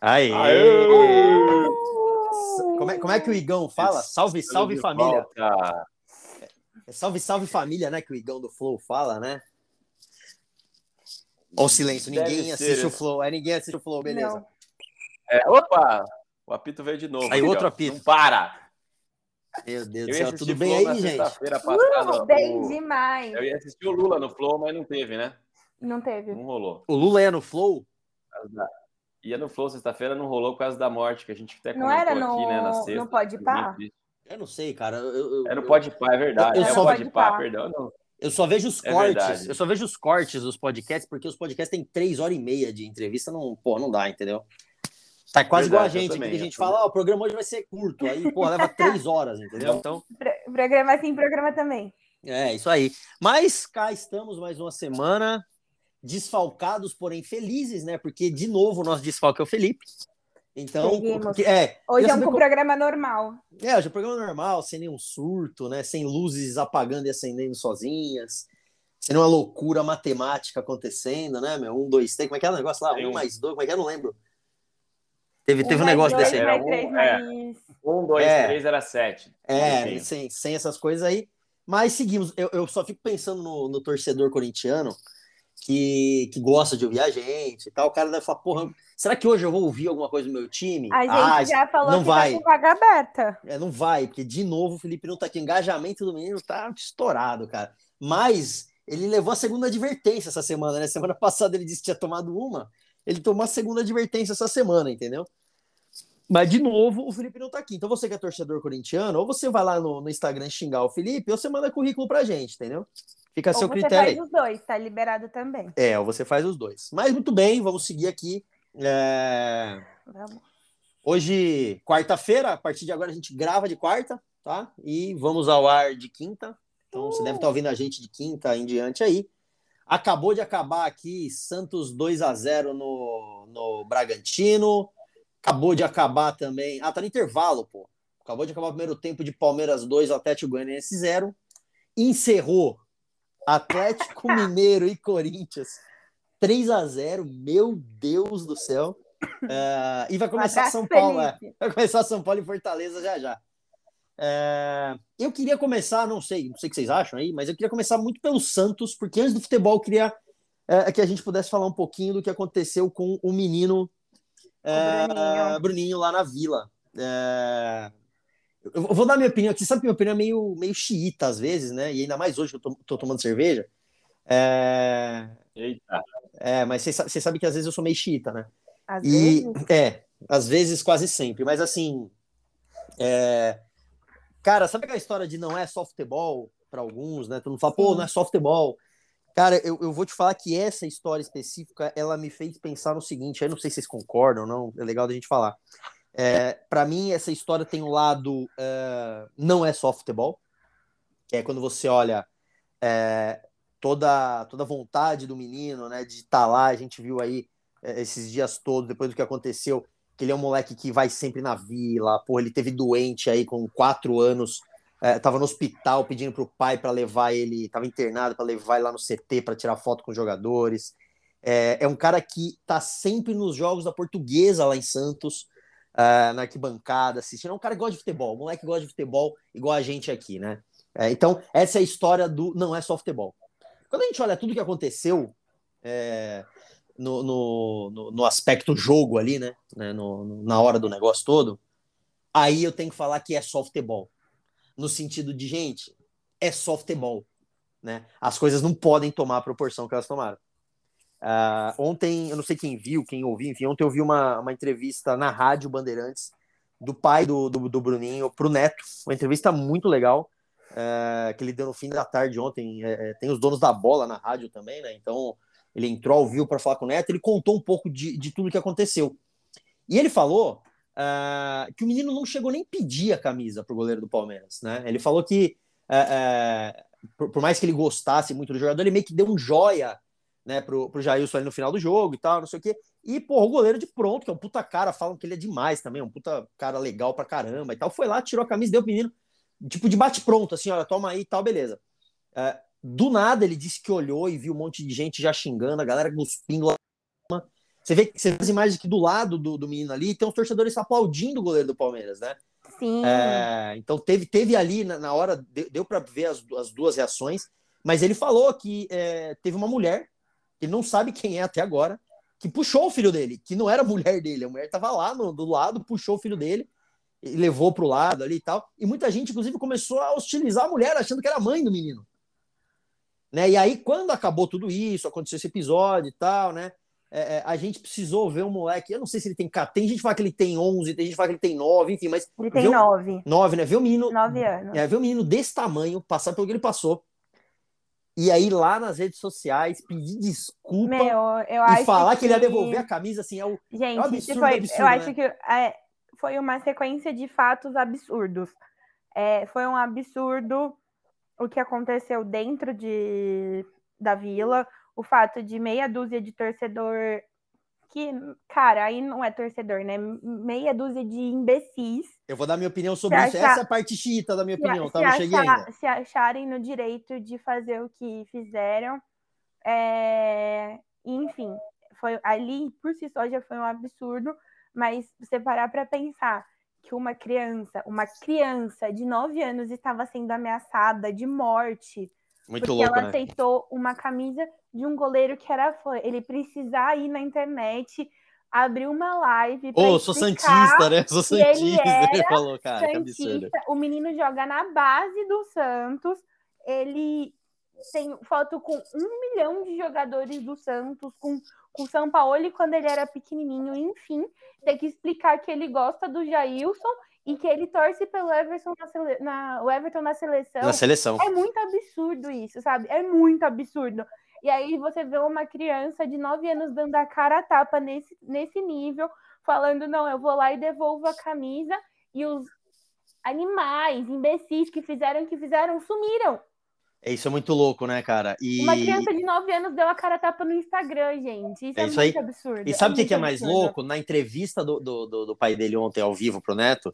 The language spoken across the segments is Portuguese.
Aê! Aê! Como é, como é que o Igão fala? Salve, salve família. volta. É salve, salve família, né? Que o Igão do Flow fala, né? Ó o silêncio, Deve ninguém ser, assiste né? o Flow. É, ninguém assiste o Flow, beleza. É, opa! O apito veio de novo. Aí, outro apito. Não para! Meu Deus do céu, tudo bem aí, gente? passada. Uh, bem o- demais. Eu ia assistir o Lula no Flow, mas não teve, né? Não teve. Não rolou. O Lula é no Flow? Ia no Flow sexta-feira, não rolou por causa da morte, que a gente até Não comentou era no- aqui, né, na sexta. Pode Pá? Eu não sei, cara. Eu, eu- É no eu- Pode Pá, é verdade. Eu é só- o Pode Pá, perdão. Não. Eu só vejo os É cortes. verdade. Eu só vejo os cortes dos podcasts, porque os podcasts têm três horas e meia de entrevista. Não, pô, não dá, entendeu? Tá quase igual a Verdade, eu gente aqui, também, que a gente eu fala, ó, o programa hoje vai ser curto. Aí, pô, leva três horas, entendeu? Então, Pro- Programa assim, programa também. é isso aí. Mas cá estamos mais uma semana, desfalcados, porém felizes, né? Porque, de novo, o nosso desfalque é o Felipe. Então, porque- é. Hoje é um como- programa normal. É, hoje é um programa normal, sem nenhum surto, né? Sem luzes apagando e acendendo sozinhas. Sem nenhuma loucura matemática acontecendo, né, meu? Um, dois, três, como é que é o negócio lá? Um um- mais dois, como é que é? Eu não lembro. Teve, teve um negócio dois, desse aí. Era Mais um- três, é. Um, dois, É. três era sete. É, sem, sem essas coisas aí. Mas seguimos. Eu, eu só fico pensando no, no torcedor corintiano que, que gosta de ouvir a gente e tal. O cara deve falar, porra, será que hoje eu vou ouvir alguma coisa do meu time? A gente Ah, já falou não que vai. tá com vaga aberta. É, não vai, porque de novo o Felipe não tá aqui. O engajamento do menino tá estourado, cara. Mas ele levou a segunda advertência essa semana, né? Semana passada ele disse que tinha tomado uma. Ele tomou a segunda advertência essa semana, entendeu? Mas, de novo, o Felipe não tá aqui. Então, você que é torcedor corintiano, ou você vai lá no, no Instagram xingar o Felipe, ou você manda currículo pra gente, entendeu? Fica a seu você critério aí. faz os dois, tá liberado também. É, ou você faz os dois. Mas, muito bem, vamos seguir aqui. É, Vamos. Hoje, quarta-feira, a partir de agora a gente grava de quarta, tá? E vamos ao ar de quinta. Então você deve estar ouvindo a gente de quinta em diante aí. Acabou de acabar aqui Santos 2 a 0 no, no Bragantino. Acabou de acabar também. Ah, tá no intervalo, pô. Acabou de acabar o primeiro tempo de Palmeiras 2, Atlético Goianiense 0. Encerrou Atlético Mineiro e Corinthians 3 a 0 Meu Deus do céu. É, e vai começar abraço, São Paulo. é. Vai começar São Paulo e Fortaleza já já. É, eu queria começar, não sei, não sei o que vocês acham aí, mas eu queria começar muito pelo Santos, porque antes do futebol eu queria é, que a gente pudesse falar um pouquinho do que aconteceu com o menino é, Bruninho. Bruninho lá na Vila. Eu vou dar minha opinião aqui, sabe que minha opinião é meio, meio xiita às vezes, né? E ainda mais hoje que eu tô, tô tomando cerveja. É, Eita. é, mas vocês sa- vocês sabem que às vezes eu sou meio xiita, né? Às E vezes. é, às vezes quase sempre, mas assim, é, cara, sabe aquela história de não é só futebol para alguns, né? Todo mundo fala, pô, não é só futebol. Cara, eu, eu vou te falar que essa história específica, ela me fez pensar no seguinte, eu não sei se vocês concordam ou não, é legal da gente falar. É, para mim, essa história tem um lado, é, não é só futebol, que é quando você olha é, toda toda a vontade do menino, né, de estar lá, a gente viu aí é, esses dias todos, depois do que aconteceu, que ele é um moleque que vai sempre na vila, pô, ele teve doente aí com quatro anos, é, no hospital pedindo pro pai para levar ele, tava internado para levar ele lá no CT para tirar foto com os jogadores. É, é um cara que tá sempre nos jogos da portuguesa lá em Santos, é, na arquibancada, assistindo. É um cara que gosta de futebol, um moleque que gosta de futebol, igual a gente aqui, né? É, então, essa é a história do não é só futebol. Quando a gente olha tudo que aconteceu é, no, no, no, aspecto jogo ali, né? né, no- na hora do negócio todo, aí eu tenho que falar que é só futebol. No sentido de, gente, é só futebol. Né? As coisas não podem tomar a proporção que elas tomaram. Ah, ontem, eu não sei quem viu, quem ouviu, enfim, ontem eu vi uma, uma entrevista na Rádio Bandeirantes do pai do, do, do Bruninho pro Neto, uma entrevista muito legal, é, que ele deu no fim da tarde ontem. É, é, tem os donos da bola na rádio também, né? Então ele entrou vivo para falar com o Neto, ele contou um pouco de, de tudo que aconteceu. E ele falou ah, que o menino não chegou nem pedir a camisa pro goleiro do Palmeiras, né? Ele falou que por, por mais que ele gostasse muito do jogador, ele meio que deu um joia né, pro, pro Jailson ali no final do jogo e tal, não sei o quê. E, porra, o goleiro de pronto, que é um puta cara, falam que ele é demais também, é um puta cara legal pra caramba e tal. Foi lá, tirou a camisa, deu pro menino, tipo, de bate-pronto, assim, olha, toma aí e tal, beleza. É, do nada, ele disse que olhou e viu um monte de gente já xingando, a galera cuspindo lá. Você vê, você vê as imagens aqui do lado do, do menino ali, tem os torcedores aplaudindo o goleiro do Palmeiras, né? Sim. É, então teve, teve ali na, na hora, deu, deu para ver as, as, duas reações, mas ele falou que é, teve uma mulher, que não sabe quem é até agora, que puxou o filho dele, que não era a mulher dele, a mulher estava lá no, do lado, puxou o filho dele e levou para o lado ali e tal. E muita gente, inclusive, começou a hostilizar a mulher, achando que era a mãe do menino. Né? E aí, quando acabou tudo isso, aconteceu esse episódio e tal, né? É, é a gente precisou ver um moleque. Eu não sei se ele tem. Tem gente que fala que ele tem 11, tem gente que fala que ele tem 9, enfim, mas. Ele tem 9. 9, né? Ver o menino. 9 anos. É, ver o menino desse tamanho, passar pelo que ele passou. E aí, lá nas redes sociais, pedir desculpa Meu, e falar que... que... ele ia devolver a camisa, assim, é o. Gente, é um absurdo, foi, absurdo, eu né? acho que é, foi uma sequência de fatos absurdos. É, foi um absurdo o que aconteceu dentro de, da vila, o fato de meia dúzia de torcedor que, cara, aí não é torcedor, né? Meia dúzia de imbecis. Eu vou dar minha opinião sobre isso. Achar... Essa é a parte chita da minha opinião, se, tá? Não cheguei ainda. Se acharem no direito de fazer o que fizeram. É... Enfim, foi ali por si só já foi um absurdo, mas você parar para pensar que uma criança, uma criança de 9 anos estava sendo ameaçada de morte Muito porque louco, ela né? aceitou uma camisa de um goleiro que era fã. Ele precisar ir na internet, abrir uma live. Ô, oh, sou santista, né? Sou santista. Ele, ele falou, cara, santista. O menino joga na base do Santos. Ele tem foto com um milhão de jogadores do Santos, com com o São Paulo quando ele era pequenininho, enfim, tem que explicar que ele gosta do Jailson e que ele torce pelo Everton na, sele... na... o Everton na seleção. Na seleção. É muito absurdo isso, sabe? É muito absurdo. E aí você vê uma criança de 9 anos dando a cara a tapa nesse, nesse nível, falando, não, eu vou lá e devolvo a camisa, e os animais, imbecis que fizeram que fizeram, sumiram. É, isso é muito louco, né, cara? E... Uma criança de 9 anos deu a cara tapa no Instagram, gente. Isso é, é isso muito aí. absurdo. E sabe o é que, que, é mais absurdo. louco? Na entrevista do, do, do, do, pai dele ontem ao vivo pro Neto,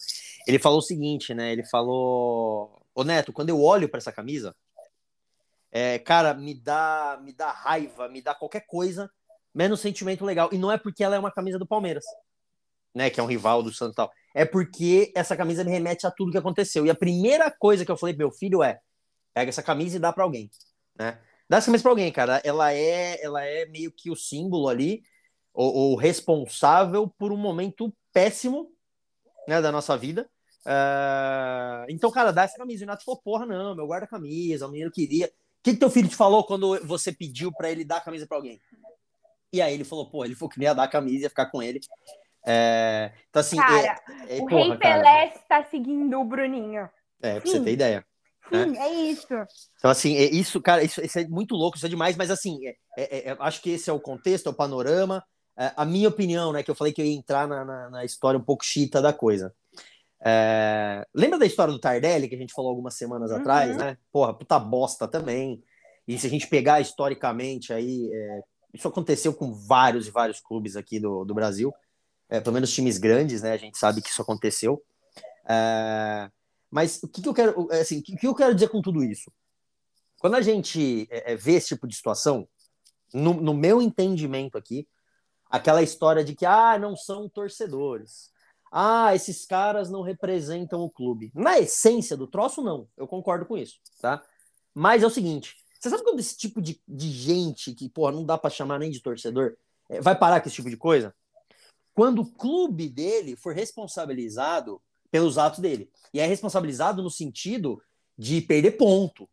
ele falou o seguinte, né? Ele falou: Ô Neto, quando eu olho para essa camisa, é, cara, me dá, me dá raiva, me dá qualquer coisa, menos sentimento legal. E não é porque ela é uma camisa do Palmeiras, né? Que é um rival do Santos tal. É porque essa camisa me remete a tudo que aconteceu. E a primeira coisa que eu falei pro meu filho é pega essa camisa e dá para alguém, né? Dá essa camisa para alguém, cara. Ela é, ela é meio que o símbolo ali, ou, responsável por um momento péssimo, né, da nossa vida. Uh, então, cara, dá essa camisa. O Nato falou, porra, não, meu guarda-camisa, o menino queria. O que, que teu filho te falou quando você pediu para ele dar a camisa para alguém? E aí ele falou, pô, ele falou que ia dar a camisa, ia ficar com ele. É, então, assim. Cara, é, é, o porra, Rei Pelé está seguindo o Bruninho. É, pra Sim. você ter ideia. Sim, né? é isso. Então, assim, é isso, cara, isso, isso, é muito louco, isso é demais, mas assim, é, é, é acho que esse é o contexto, é o panorama. A minha opinião, né, que eu falei que eu ia entrar na, na, na história um pouco chita da coisa. É, lembra da história do Tardelli, que a gente falou algumas semanas uhum. atrás, né? Porra, puta bosta também. E se a gente pegar historicamente aí, é, isso aconteceu com vários e vários clubes aqui do, do Brasil, pelo menos times grandes, né? A gente sabe que isso aconteceu. É, mas o que, que eu quero, assim, o que eu quero dizer com tudo isso? Quando a gente é, é, vê esse tipo de situação, no, no, meu entendimento aqui, aquela história de que ah, não são torcedores, ah, esses caras não representam o clube. Na essência do troço, não. Eu concordo com isso, tá? Mas é o seguinte: você sabe quando esse tipo de, de gente que, porra, não dá para chamar nem de torcedor, é, vai parar com esse tipo de coisa? Quando o clube dele for responsabilizado pelos atos dele. E é responsabilizado no sentido de perder ponto,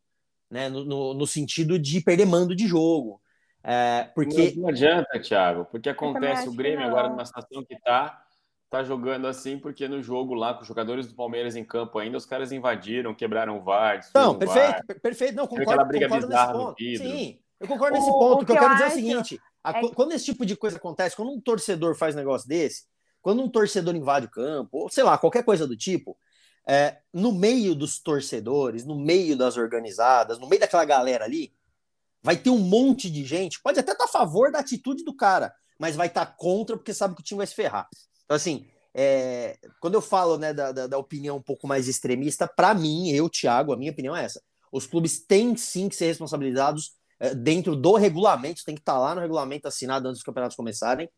né? no, no, no sentido de perder mando de jogo. É, porque... Não adianta, Thiago, porque acontece o Grêmio agora numa situação que tá, tá jogando assim, porque no jogo lá, com os jogadores do Palmeiras em campo ainda, os caras invadiram, quebraram o VAR. Não, perfeito, VAR. perfeito. Não, concordo, briga concordo nesse ponto. Sim, eu concordo nesse ponto. O, que, eu, quero dizer é o seguinte: a, é... quando esse tipo de coisa acontece, quando um torcedor faz um negócio desse, quando um torcedor invade o campo, ou sei lá, qualquer coisa do tipo, é, no meio dos torcedores, no meio das organizadas, no meio daquela galera ali, vai ter um monte de gente, pode até estar tá a favor da atitude do cara, mas vai estar tá contra porque sabe que o time vai se ferrar. Então, assim, é, quando eu falo né, da, da, da, opinião um pouco mais extremista, para mim, eu, Thiago, a minha opinião é essa. Os clubes têm sim que ser responsabilizados é, dentro do regulamento, tem que estar tá lá no regulamento assinado antes dos campeonatos começarem,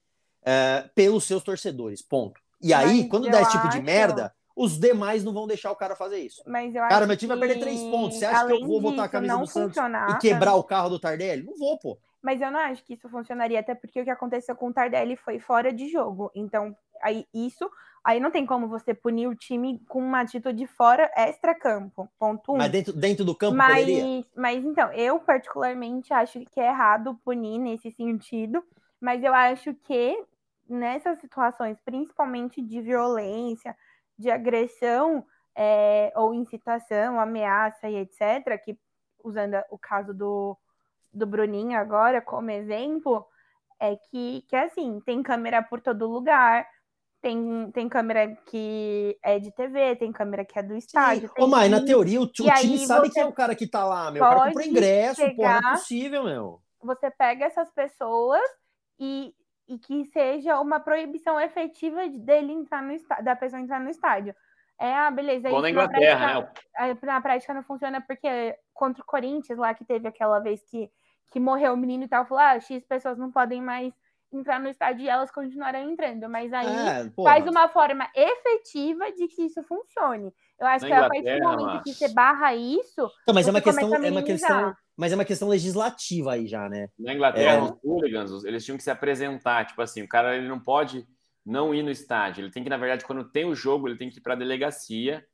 é, pelos seus torcedores, ponto. E aí, Mas quando dá esse tipo de merda, os demais não vão deixar o cara fazer isso. Mas eu cara, meu time vai perder três pontos. Você acha que eu vou botar a camisa do Santos e quebrar o carro do Tardelli? Não vou, pô. Mas eu não acho que isso funcionaria, até porque o que aconteceu com o Tardelli foi fora de jogo. Então, aí isso, aí não tem como você punir o time com uma atitude fora extra-campo. Ponto um. Mas dentro, dentro do campo mas, poderia? Mas então, eu particularmente acho que é errado punir nesse sentido, mas eu acho que nessas situações, principalmente de violência, de agressão é, ou incitação, ameaça e etc., que usando o caso do, do Bruninho agora como exemplo, é que, que assim, tem câmera por todo lugar, tem, tem câmera que é de TV, tem câmera que é do estádio. Ô, Mai, na teoria, o, o time sabe quem é o cara que tá lá, meu. O cara comprou ingresso, pegar, porra, não é possível, meu. Você pega essas pessoas e, e que seja uma proibição efetiva dele entrar no estádio, da pessoa entrar no estádio. É, ah, beleza. Bom na Inglaterra, prática, né? Na prática não funciona porque contra o Corinthians, lá que teve aquela vez que, que morreu o menino e tal, falou: ah, X pessoas não podem mais entrar no estádio e elas continuarão entrando. Mas aí é, faz uma forma efetiva de que isso funcione. Eu acho na que a partir do momento mas... que você barra isso. Não, mas é uma questão, é uma questão mas é uma questão legislativa aí já, né? Na Inglaterra, é... os hooligans, eles tinham que se apresentar, tipo assim, o cara ele não pode não ir no estádio, ele tem que, na verdade, quando tem o jogo, ele tem que ir para a delegacia,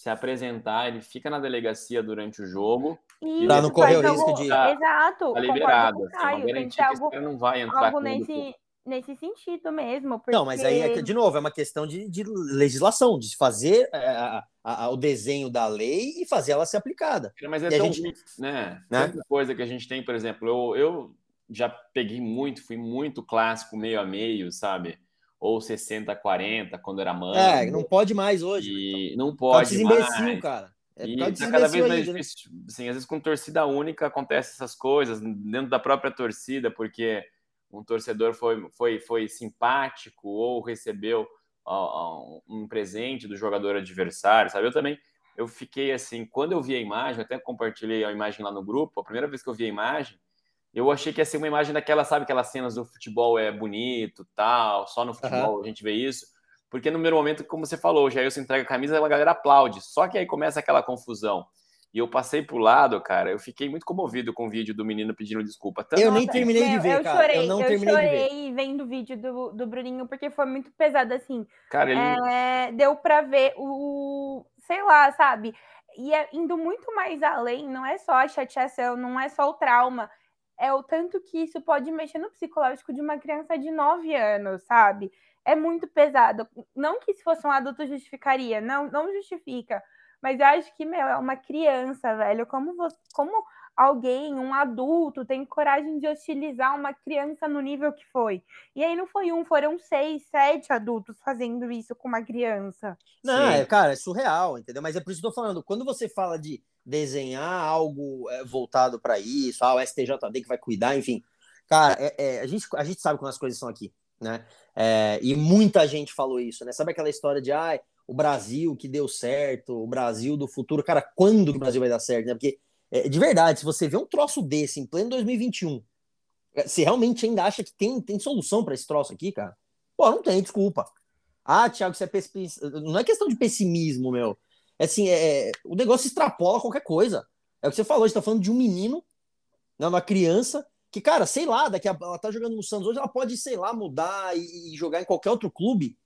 se apresentar, ele fica na delegacia durante o jogo. Para não correr o risco de... Exato. Tá liberado, assim, uma garantia que algo, não vai entrar algo nesse, nesse sentido mesmo. Porque... Não, mas aí, é, de novo, é uma questão de, de legislação, de fazer é, a, a, a, o desenho da lei e fazer ela ser aplicada. Mas é e tão, gente... né? né? Tanta coisa que a gente tem, por exemplo, eu, eu já peguei muito, fui muito clássico meio a meio, sabe? Ou 60 40 quando era mãe. É, não pode mais hoje. E não pode mais. imbecil, cara. É e tá cada vez mais né? difícil. Assim, às vezes com torcida única acontece essas coisas dentro da própria torcida, porque um torcedor foi, foi, foi simpático ou recebeu uh, um presente do jogador adversário, sabe? Eu também, eu fiquei assim, quando eu vi a imagem, até compartilhei a imagem lá no grupo, a primeira vez que eu vi a imagem, eu achei que ia ser uma imagem daquela, sabe, aquelas cenas do futebol é bonito, tal, só no futebol uhum. a gente vê isso, porque no primeiro momento, como você falou, o Jailson entrega a camisa e a galera aplaude, só que aí começa aquela confusão e eu passei pro lado, cara, eu fiquei muito comovido com o vídeo do menino pedindo desculpa. Tanto eu nem terminei de ver, eu cara. Chorei, eu não eu terminei chorei de ver. vendo o vídeo do, do Bruninho, porque foi muito pesado, assim. Cara, ele... É, deu pra ver o... Sei lá, sabe? E é indo muito mais além, não é só a chateação, não é só o trauma. É o tanto que isso pode mexer no psicológico de uma criança de 9 anos, sabe? É muito pesado. Não que se fosse um adulto justificaria, não, não justifica mas eu acho que, meu, é uma criança, velho. Como, você, como alguém, um adulto, tem coragem de hostilizar uma criança no nível que foi? E aí não foi um, foram seis, sete adultos fazendo isso com uma criança. Não, é, cara, é surreal, entendeu? Mas é por isso que eu tô falando. Quando você fala de desenhar algo é, voltado para isso, ah, o STJD que vai cuidar, enfim. Cara, é, é, a, gente, a gente sabe como as coisas são aqui, né? É, e muita gente falou isso, né? Sabe aquela história de, ah, o Brasil que deu certo, o Brasil do futuro. Cara, quando que o Brasil vai dar certo, né? Porque, é, de verdade, se você vê um troço desse em pleno 2021, é, você realmente ainda acha que tem, tem solução para esse troço aqui, cara? Pô, não tem, desculpa. Ah, Thiago, você é pessimista. Não é questão de pessimismo, meu. É assim, é, o negócio extrapola qualquer coisa. É o que você falou, a gente tá falando de um menino, né, uma criança, que, cara, sei lá, daqui a, ela tá jogando no Santos hoje, ela pode, sei lá, mudar e, e jogar em qualquer outro clube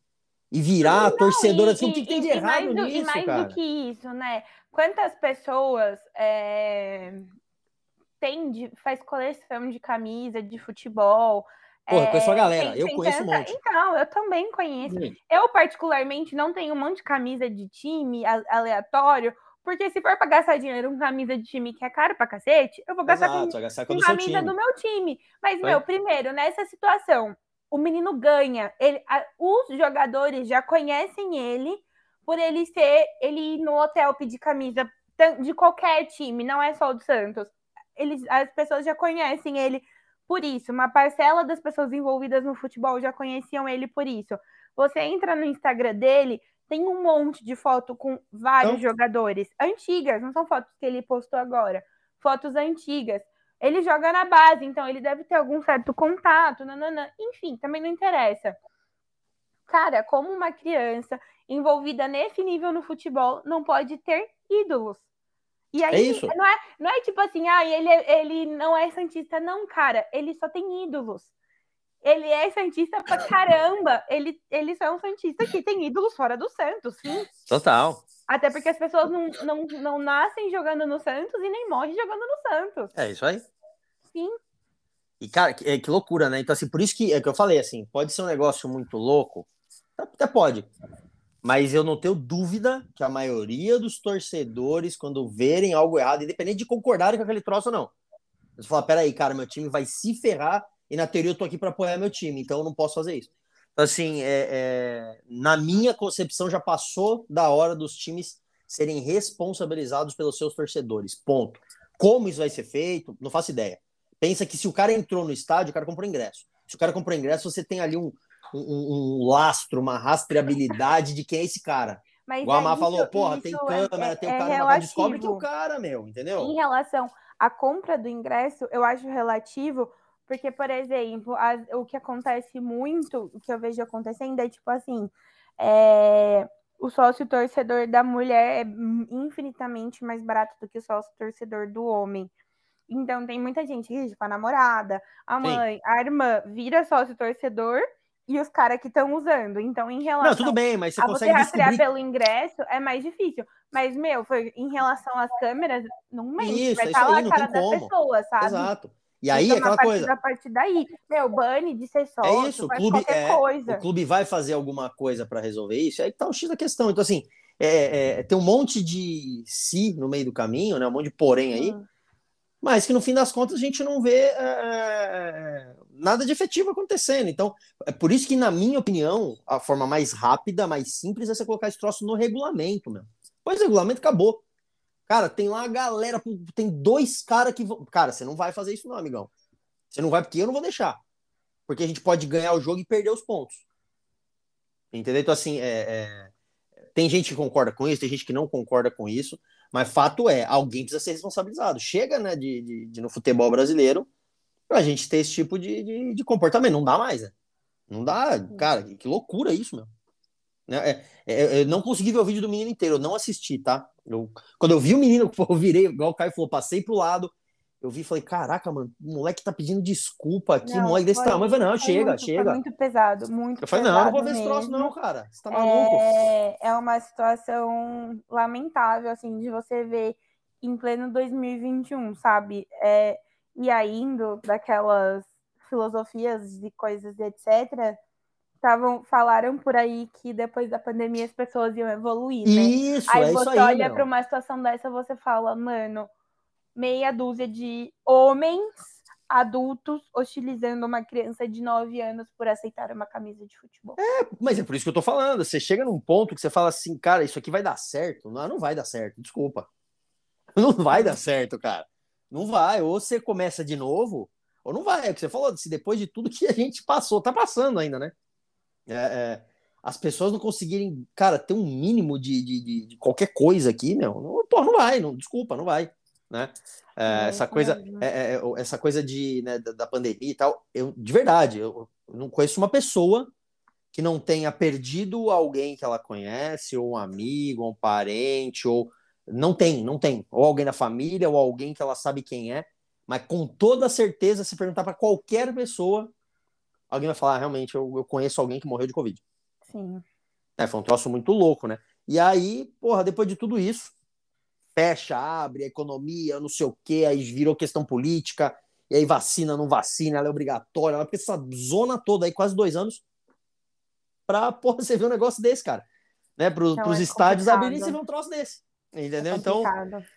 e virar não, torcedora. Assim, o que, tem de errado do, nisso, E mais cara? do que isso, né? Quantas pessoas é, tem de, faz coleção de camisa de futebol? Porra, é, conheço a galera, tem, eu tem conheço tanta... um monte. Então, eu também conheço. Sim. Eu, particularmente, não tenho um monte de camisa de time aleatório, porque se for pra gastar dinheiro com camisa de time que é caro pra cacete, eu vou gastar Exato, com, gastar com, com camisa do meu time. Mas, Foi? meu, primeiro, nessa situação, o menino ganha. Ele, a, os jogadores já conhecem ele por ele ser, ele ir no hotel pedir camisa de qualquer time, não é só o do Santos. Eles, as pessoas já conhecem ele por isso. Uma parcela das pessoas envolvidas no futebol já conheciam ele por isso. Você entra no Instagram dele, tem um monte de foto com vários então... jogadores antigas, não são fotos que ele postou agora, fotos antigas. Ele joga na base, então ele deve ter algum certo contato, nananã. enfim, também não interessa. Cara, como uma criança envolvida nesse nível no futebol não pode ter ídolos. E aí, é isso. Não, é, não é tipo assim, ah, ele, ele não é santista, não, cara, ele só tem ídolos. Ele é santista pra caramba. Ele, ele só é um santista que tem ídolos fora do Santos, sim. Total. Até porque as pessoas não, não, não nascem jogando no Santos e nem morrem jogando no Santos. É isso aí. Sim. E, cara, que, é, que loucura, né? Então, assim, por isso que é que eu falei, assim, pode ser um negócio muito louco. Até pode. Mas eu não tenho dúvida que a maioria dos torcedores, quando verem algo errado, independente de concordarem com aquele troço ou não, eles falam: peraí, cara, meu time vai se ferrar e na teoria eu tô aqui para apoiar meu time, então eu não posso fazer isso. Então, assim, é, é, na minha concepção, já passou da hora dos times serem responsabilizados pelos seus torcedores. Ponto. Como isso vai ser feito, não faço ideia. Pensa que se o cara entrou no estádio, o cara comprou ingresso. Se o cara comprou ingresso, você tem ali um, um, um lastro, uma rastreabilidade de quem é esse cara. Mas Igual é a Má falou, porra, tem é, câmera, é, tem o é cara, mas descobre que é o cara, meu, entendeu? Em relação à compra do ingresso, eu acho relativo, porque, por exemplo, a, o que acontece muito, o que eu vejo acontecendo é tipo assim: é, o sócio torcedor da mulher é infinitamente mais barato do que o sócio torcedor do homem. Então tem muita gente que, tipo, a namorada, a mãe, Sim. a irmã vira sócio torcedor e os caras que estão usando. Então, em relação Não, tudo bem, mas você a consegue você rastrear descobrir... pelo ingresso é mais difícil. Mas, meu, foi em relação às câmeras, não mente, isso, vai estar tá lá a cara da pessoa, sabe? Exato. E aí, então, aquela coisa. A partir daí, meu, bane de ser sócio, é isso, o clube, é, coisa. O clube vai fazer alguma coisa para resolver isso, aí tá o X da questão. Então, assim, é, é, tem um monte de si no meio do caminho, né? Um monte de porém aí, hum. mas que no fim das contas a gente não vê é, é, nada de efetivo acontecendo. Então, é por isso que, na minha opinião, a forma mais rápida, mais simples é você colocar esse troço no regulamento, meu. Pois o regulamento acabou. Cara, tem lá a galera, tem dois caras que vão. Cara, você não vai fazer isso, não, amigão. Você não vai porque eu não vou deixar. Porque a gente pode ganhar o jogo e perder os pontos. Entendeu? Então, assim, é, é... tem gente que concorda com isso, tem gente que não concorda com isso, mas fato é, alguém precisa ser responsabilizado. Chega, né, de, de, de no futebol brasileiro, pra gente ter esse tipo de, de, de comportamento. Não dá mais, né? Não dá, cara, que loucura isso, meu. Né, é, é, eu não consegui ver o vídeo do menino inteiro, eu não assisti, tá? Eu, quando eu vi o menino, eu virei, igual o Caio falou, passei pro lado, eu vi e falei, caraca, mano, o moleque tá pedindo desculpa aqui, não, moleque desse foi, tamanho. Eu falei, não, chega, muito, chega. muito pesado, muito Eu falei, não, não vou ver esse troço não, cara, você tá maluco. É, é uma situação lamentável, assim, de você ver em pleno 2021, sabe? É, e aí indo daquelas filosofias e coisas, etc., estavam falaram por aí que depois da pandemia as pessoas iam evoluir, né? Isso, aí é você isso olha para uma situação dessa, você fala, mano, meia dúzia de homens adultos hostilizando uma criança de 9 anos por aceitar uma camisa de futebol. É, mas é por isso que eu tô falando. Você chega num ponto que você fala assim, cara, isso aqui vai dar certo. Não, não vai dar certo, desculpa. Não vai dar certo, cara. Não vai. Ou você começa de novo, ou não vai. É o que você falou, se depois de tudo que a gente passou, tá passando ainda, né? É, é, as pessoas não conseguirem, cara, ter um mínimo de, de, de qualquer coisa aqui, meu, não, pô, não vai, não, desculpa, não vai, né? É, essa coisa, é, é, é, essa coisa de, né, da, da, pandemia e tal, eu, de verdade, eu, eu não conheço uma pessoa que não tenha perdido alguém que ela conhece, ou um amigo, ou um parente, ou não tem, não tem, ou alguém da família, ou alguém que ela sabe quem é, mas com toda certeza, se perguntar para qualquer pessoa, alguém vai falar, ah, realmente, eu, eu conheço alguém que morreu de Covid. Sim. É, foi um troço muito louco, né? E aí, porra, depois de tudo isso, fecha, abre, a economia, não sei o quê, aí virou questão política, e aí vacina, não vacina, ela é obrigatória, porque essa zona toda aí, quase dois anos, pra, porra, você ver um negócio desse, cara. Né, pro, pros é estádios abrirem, você vê um troço desse. Entendeu? É então,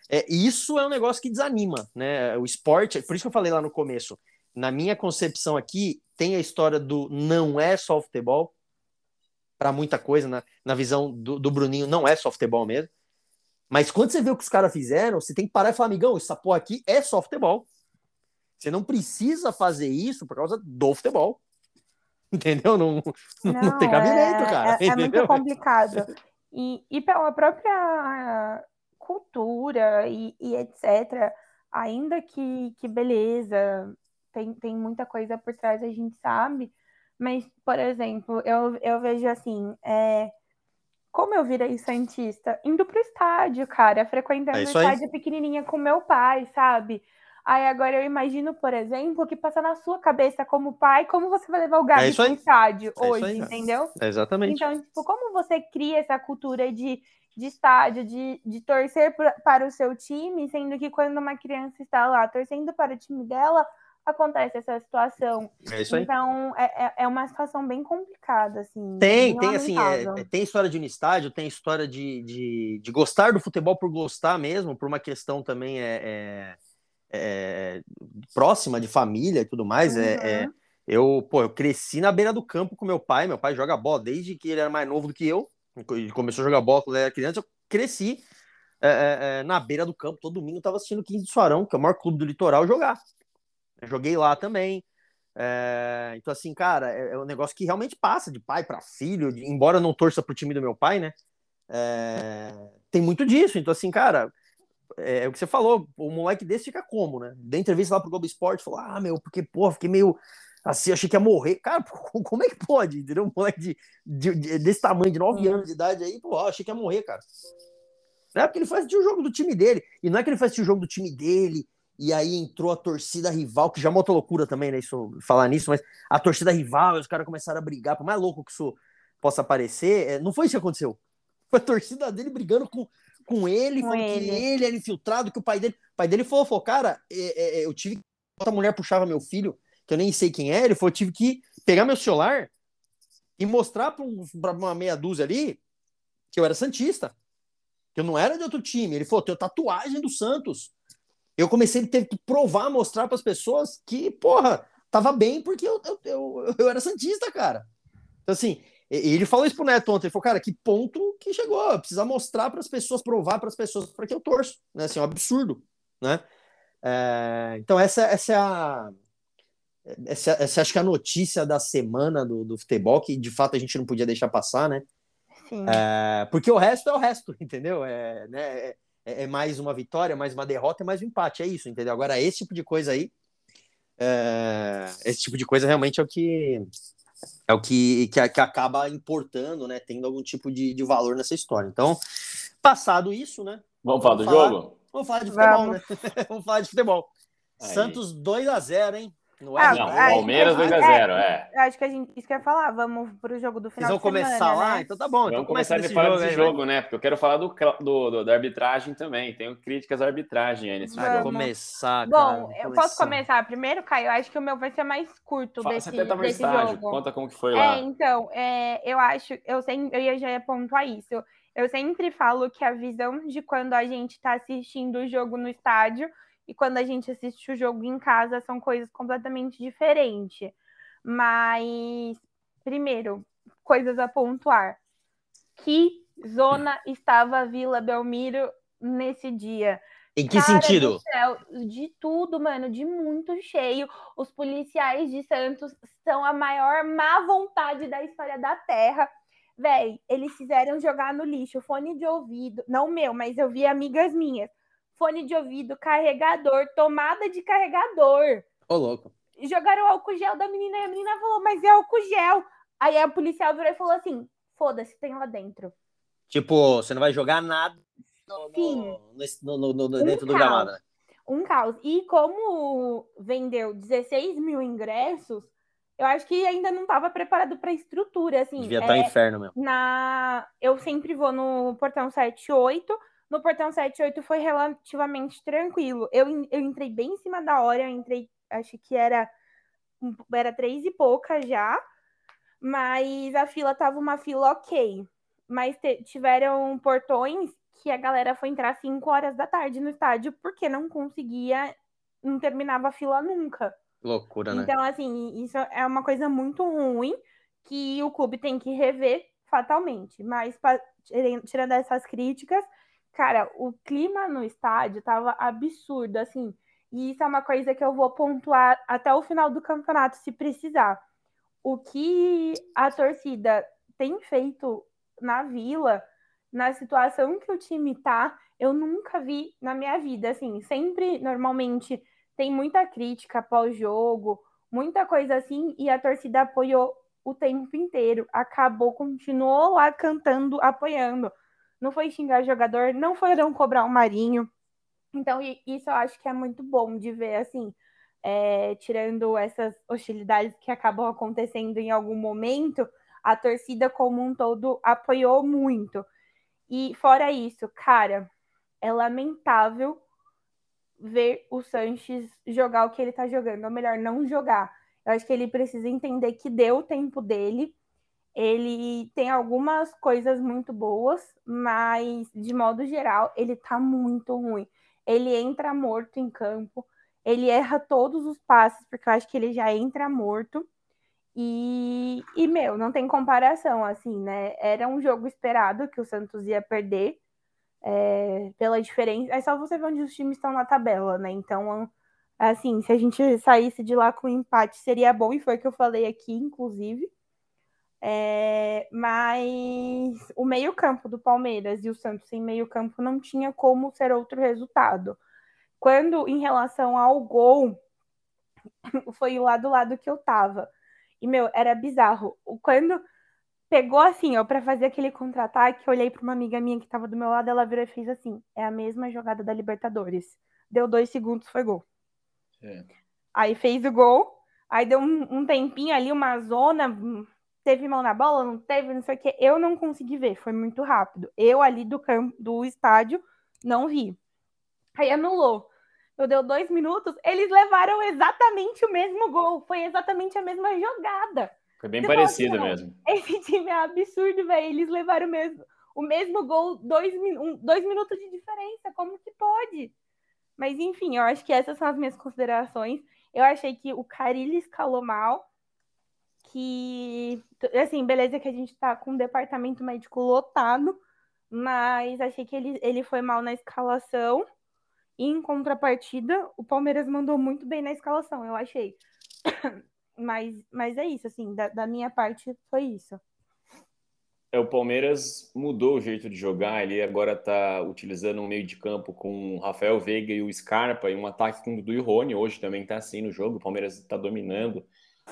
é, isso é um negócio que desanima, né? O esporte, por isso que eu falei lá no começo, na minha concepção aqui, tem a história do não é só futebol, para muita coisa, na, na visão do, do, Bruninho, não é só futebol mesmo. Mas quando você vê o que os caras fizeram, você tem que parar e falar, amigão, essa porra aqui é só futebol. Você não precisa fazer isso por causa do futebol. Entendeu? Não, não, não tem cabimento, é, cara. É, é muito complicado. E, e pela própria cultura e, e etc., ainda que, que beleza, tem, tem muita coisa por trás, a gente sabe, mas, por exemplo, eu, eu vejo assim, é, como eu virei Santista? Indo pro estádio, cara, frequentando é o estádio aí. pequenininha com meu pai, sabe? Aí agora eu imagino, por exemplo, que passa na sua cabeça como pai, como você vai levar o Gabi é pro estádio é hoje, entendeu? É exatamente. Então, tipo, como você cria essa cultura de, de estádio, de, de torcer para o seu time, sendo que quando uma criança está lá torcendo para o time dela, acontece essa situação. É isso aí. Então, é, é, é uma situação bem complicada, assim. Tem, tem, assim, é, é, tem história de um estádio, tem história de, de, de, gostar do futebol por gostar mesmo, por uma questão também é, é, é próxima de família e tudo mais. Uhum. É, eu, pô, eu cresci na beira do campo com meu pai, meu pai joga bola desde que ele era mais novo do que eu, ele começou a jogar bola quando era criança, eu cresci na beira do campo, todo domingo eu tava assistindo o 15 de Suarão, que é o maior clube do litoral, jogar. Eu joguei lá também. É, então, assim, cara, é, é, um negócio que realmente passa de pai para filho, de, embora não torça pro time do meu pai, né? É, tem muito disso. Então, assim, cara, é, é, o que você falou, o moleque desse fica como, né? Dei entrevista lá pro Globo Esporte, falou: ah, meu, porque, pô, fiquei meio assim, achei que ia morrer. Cara, como é que pode? Entendeu? Um moleque de, de, de desse tamanho, de 9 anos de idade aí, pô, achei que ia morrer, cara. Não é porque ele foi assistir o jogo do time dele. E não é que ele foi assistir o jogo do time dele e aí entrou a torcida rival, que já é uma outra loucura também, né? Isso, falar nisso, mas a torcida rival, os caras começaram a brigar, por mais louco que isso possa parecer, é, não foi isso que aconteceu. Foi a torcida dele brigando com, com ele, com falando ele. que ele era infiltrado, que o pai dele. O pai dele falou, falou cara, é, é, é eu tive que. Outra mulher puxava meu filho, que eu nem sei quem é, ele falou, eu tive que pegar meu celular e mostrar para um, uma meia dúzia ali que eu era Santista. Que eu não era de outro time. Ele falou, tenho tatuagem do Santos eu comecei a ter que provar, mostrar para as pessoas que, porra, tava bem porque eu, eu, eu, eu, era Santista, cara. Então, assim, ele falou isso pro Neto ontem, ele falou, cara, que ponto que chegou, precisa mostrar para as pessoas, provar para as pessoas para que eu torço, né? Assim, é um absurdo, né? É, então, essa, essa é a. Essa, essa acho que é a notícia da semana do, do futebol, que de fato a gente não podia deixar passar, né? É, porque o resto é o resto, entendeu? É, né, é, é, é, mais uma vitória, mais uma derrota, é mais um empate, é isso, entendeu? Agora, esse tipo de coisa aí, é, esse tipo de coisa realmente é o que é o que, que, que acaba importando, né? Tendo algum tipo de, de valor nessa história. Então, passado isso, né? Vamos falar do falar, jogo? Vamos falar de futebol, vamos. né? vamos falar de futebol. Aí. Santos 2 a 0 hein? Ah, não, Palmeiras 2x0, é, é. Acho que a gente isso quer falar. Vamos pro jogo do final Vocês vão começar semana, lá? Né? Então tá bom. Vamos então começar a falar desse jogo, né? Porque eu quero falar do, do, do, da arbitragem também. Tenho críticas à arbitragem aí nesse Vamos. jogo. começar, Bom, eu posso começar primeiro, Caio? Eu acho que o meu vai ser mais curto Fala, desse, desse jogo. Conta como que foi lá. É, então, é, eu acho, eu, sempre, eu já ia pontuar isso. Eu sempre falo que a visão de quando a gente está assistindo o jogo no estádio e quando a gente assiste o jogo em casa são coisas completamente diferentes. Mas, primeiro, coisas a pontuar. Que zona estava a Vila Belmiro nesse dia? Em que Cara sentido? Céu, de tudo, mano, de muito cheio. Os policiais de Santos são a maior má vontade da história da Terra. Véi, eles fizeram jogar no lixo fone de ouvido, não meu, mas eu vi amigas minhas fone de ouvido, carregador, tomada de carregador. Ô, louco. Jogaram o álcool gel da menina e a menina falou, mas é álcool gel. Aí a policial virou e falou assim: foda-se, tem lá dentro. Tipo, você não vai jogar nada no, Sim. No, no, no dentro um do gramado, né? Um caos. E como vendeu 16 mil ingressos, eu acho que ainda não estava preparado para a estrutura, assim. Devia estar tá é, inferno mesmo. Na... Eu sempre vou no portão 78, no portão 78 foi relativamente tranquilo. Eu, eu entrei bem em cima da hora, eu entrei, acho que era, era três e pouca já, mas a fila tava uma fila ok. Mas tiveram portões que a galera foi entrar 5 horas da tarde no estádio porque não conseguia, não terminava a fila nunca. Loucura, né? Então, assim, isso é uma coisa muito ruim que o clube tem que rever fatalmente. Mas, tirando essas críticas, Cara, o clima no estádio tava absurdo, assim. E isso é uma coisa que eu vou pontuar até o final do campeonato, se precisar. O que a torcida tem feito na vila na situação que o time tá, eu nunca vi na minha vida, assim, sempre, normalmente, tem muita crítica pós-jogo, muita coisa assim, e a torcida apoiou o tempo inteiro, acabou, continuou lá cantando, apoiando. Não foi xingar jogador, não foram cobrar o Marinho. Então, isso eu acho que é muito bom de ver, assim, é, tirando essas hostilidades que acabam acontecendo em algum momento, a torcida como um todo apoiou muito. E fora isso, cara, é lamentável ver o Sanches jogar o que ele tá jogando, ou melhor, não jogar. Eu acho que ele precisa entender que deu o tempo dele. Ele tem algumas coisas muito boas, mas de modo geral, ele tá muito ruim. Ele entra morto em campo, ele erra todos os passes, porque eu acho que ele já entra morto. E, e, meu, não tem comparação, assim, né? Era um jogo esperado que o Santos ia perder é, pela diferença. É só você ver onde os times estão na tabela, né? Então, assim, se a gente saísse de lá com empate, seria bom, e foi o que eu falei aqui, inclusive. É, mas o meio-campo do Palmeiras e o Santos sem meio-campo não tinha como ser outro resultado. Quando, em relação ao gol, foi lá do lado que eu tava. E, meu, era bizarro. Quando pegou assim, ó, para fazer aquele contra-ataque, eu olhei para uma amiga minha que tava do meu lado, ela virou e fez assim: é a mesma jogada da Libertadores. Deu dois segundos, foi gol. É. Aí fez o gol, aí deu um, um, tempinho ali, uma zona, teve mão na bola, não teve, não sei o que. Eu não consegui ver, foi muito rápido. Eu ali do campo, do estádio, não vi. Aí anulou. Eu deu dois minutos, eles levaram exatamente o mesmo gol. Foi exatamente a mesma jogada. Foi bem parecido assim, mesmo. Esse time é absurdo, velho. Eles levaram o mesmo, o mesmo gol, dois, um, dois minutos de diferença. Como que pode? Mas enfim, eu acho que essas são as minhas considerações. Eu achei que o Carilli escalou mal. Que, assim, beleza que a gente tá com o departamento médico lotado, mas achei que ele, ele foi mal na escalação. E em contrapartida, o Palmeiras mandou muito bem na escalação, eu achei. mas, mas é isso, assim, da, da minha parte foi isso. É, o Palmeiras mudou o jeito de jogar, ele agora está utilizando um meio de campo com o Rafael Veiga e o Scarpa e um ataque com o Dudu e Rony, hoje também está assim no jogo, o Palmeiras está dominando,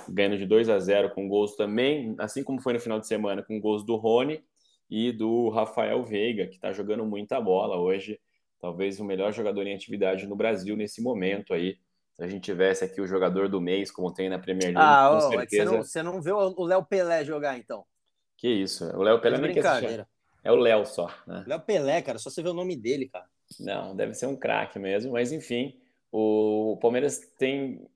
ganhando de 2 a 0 com gols também, assim como foi no final de semana, com gols do Rony e do Rafael Veiga, que está jogando muita bola hoje, talvez o melhor jogador em atividade no Brasil nesse momento aí. Se a gente tivesse aqui o jogador do mês, como tem na Premier League, ah, com oh, certeza... Você não, você não vê o Léo Pelé jogar, então? Que isso, o Léo Pelé é não brincadeira. É o Léo só, né? Léo Pelé, cara, só você vê o nome dele, cara. Não, deve ser um craque mesmo, mas enfim, o Palmeiras tem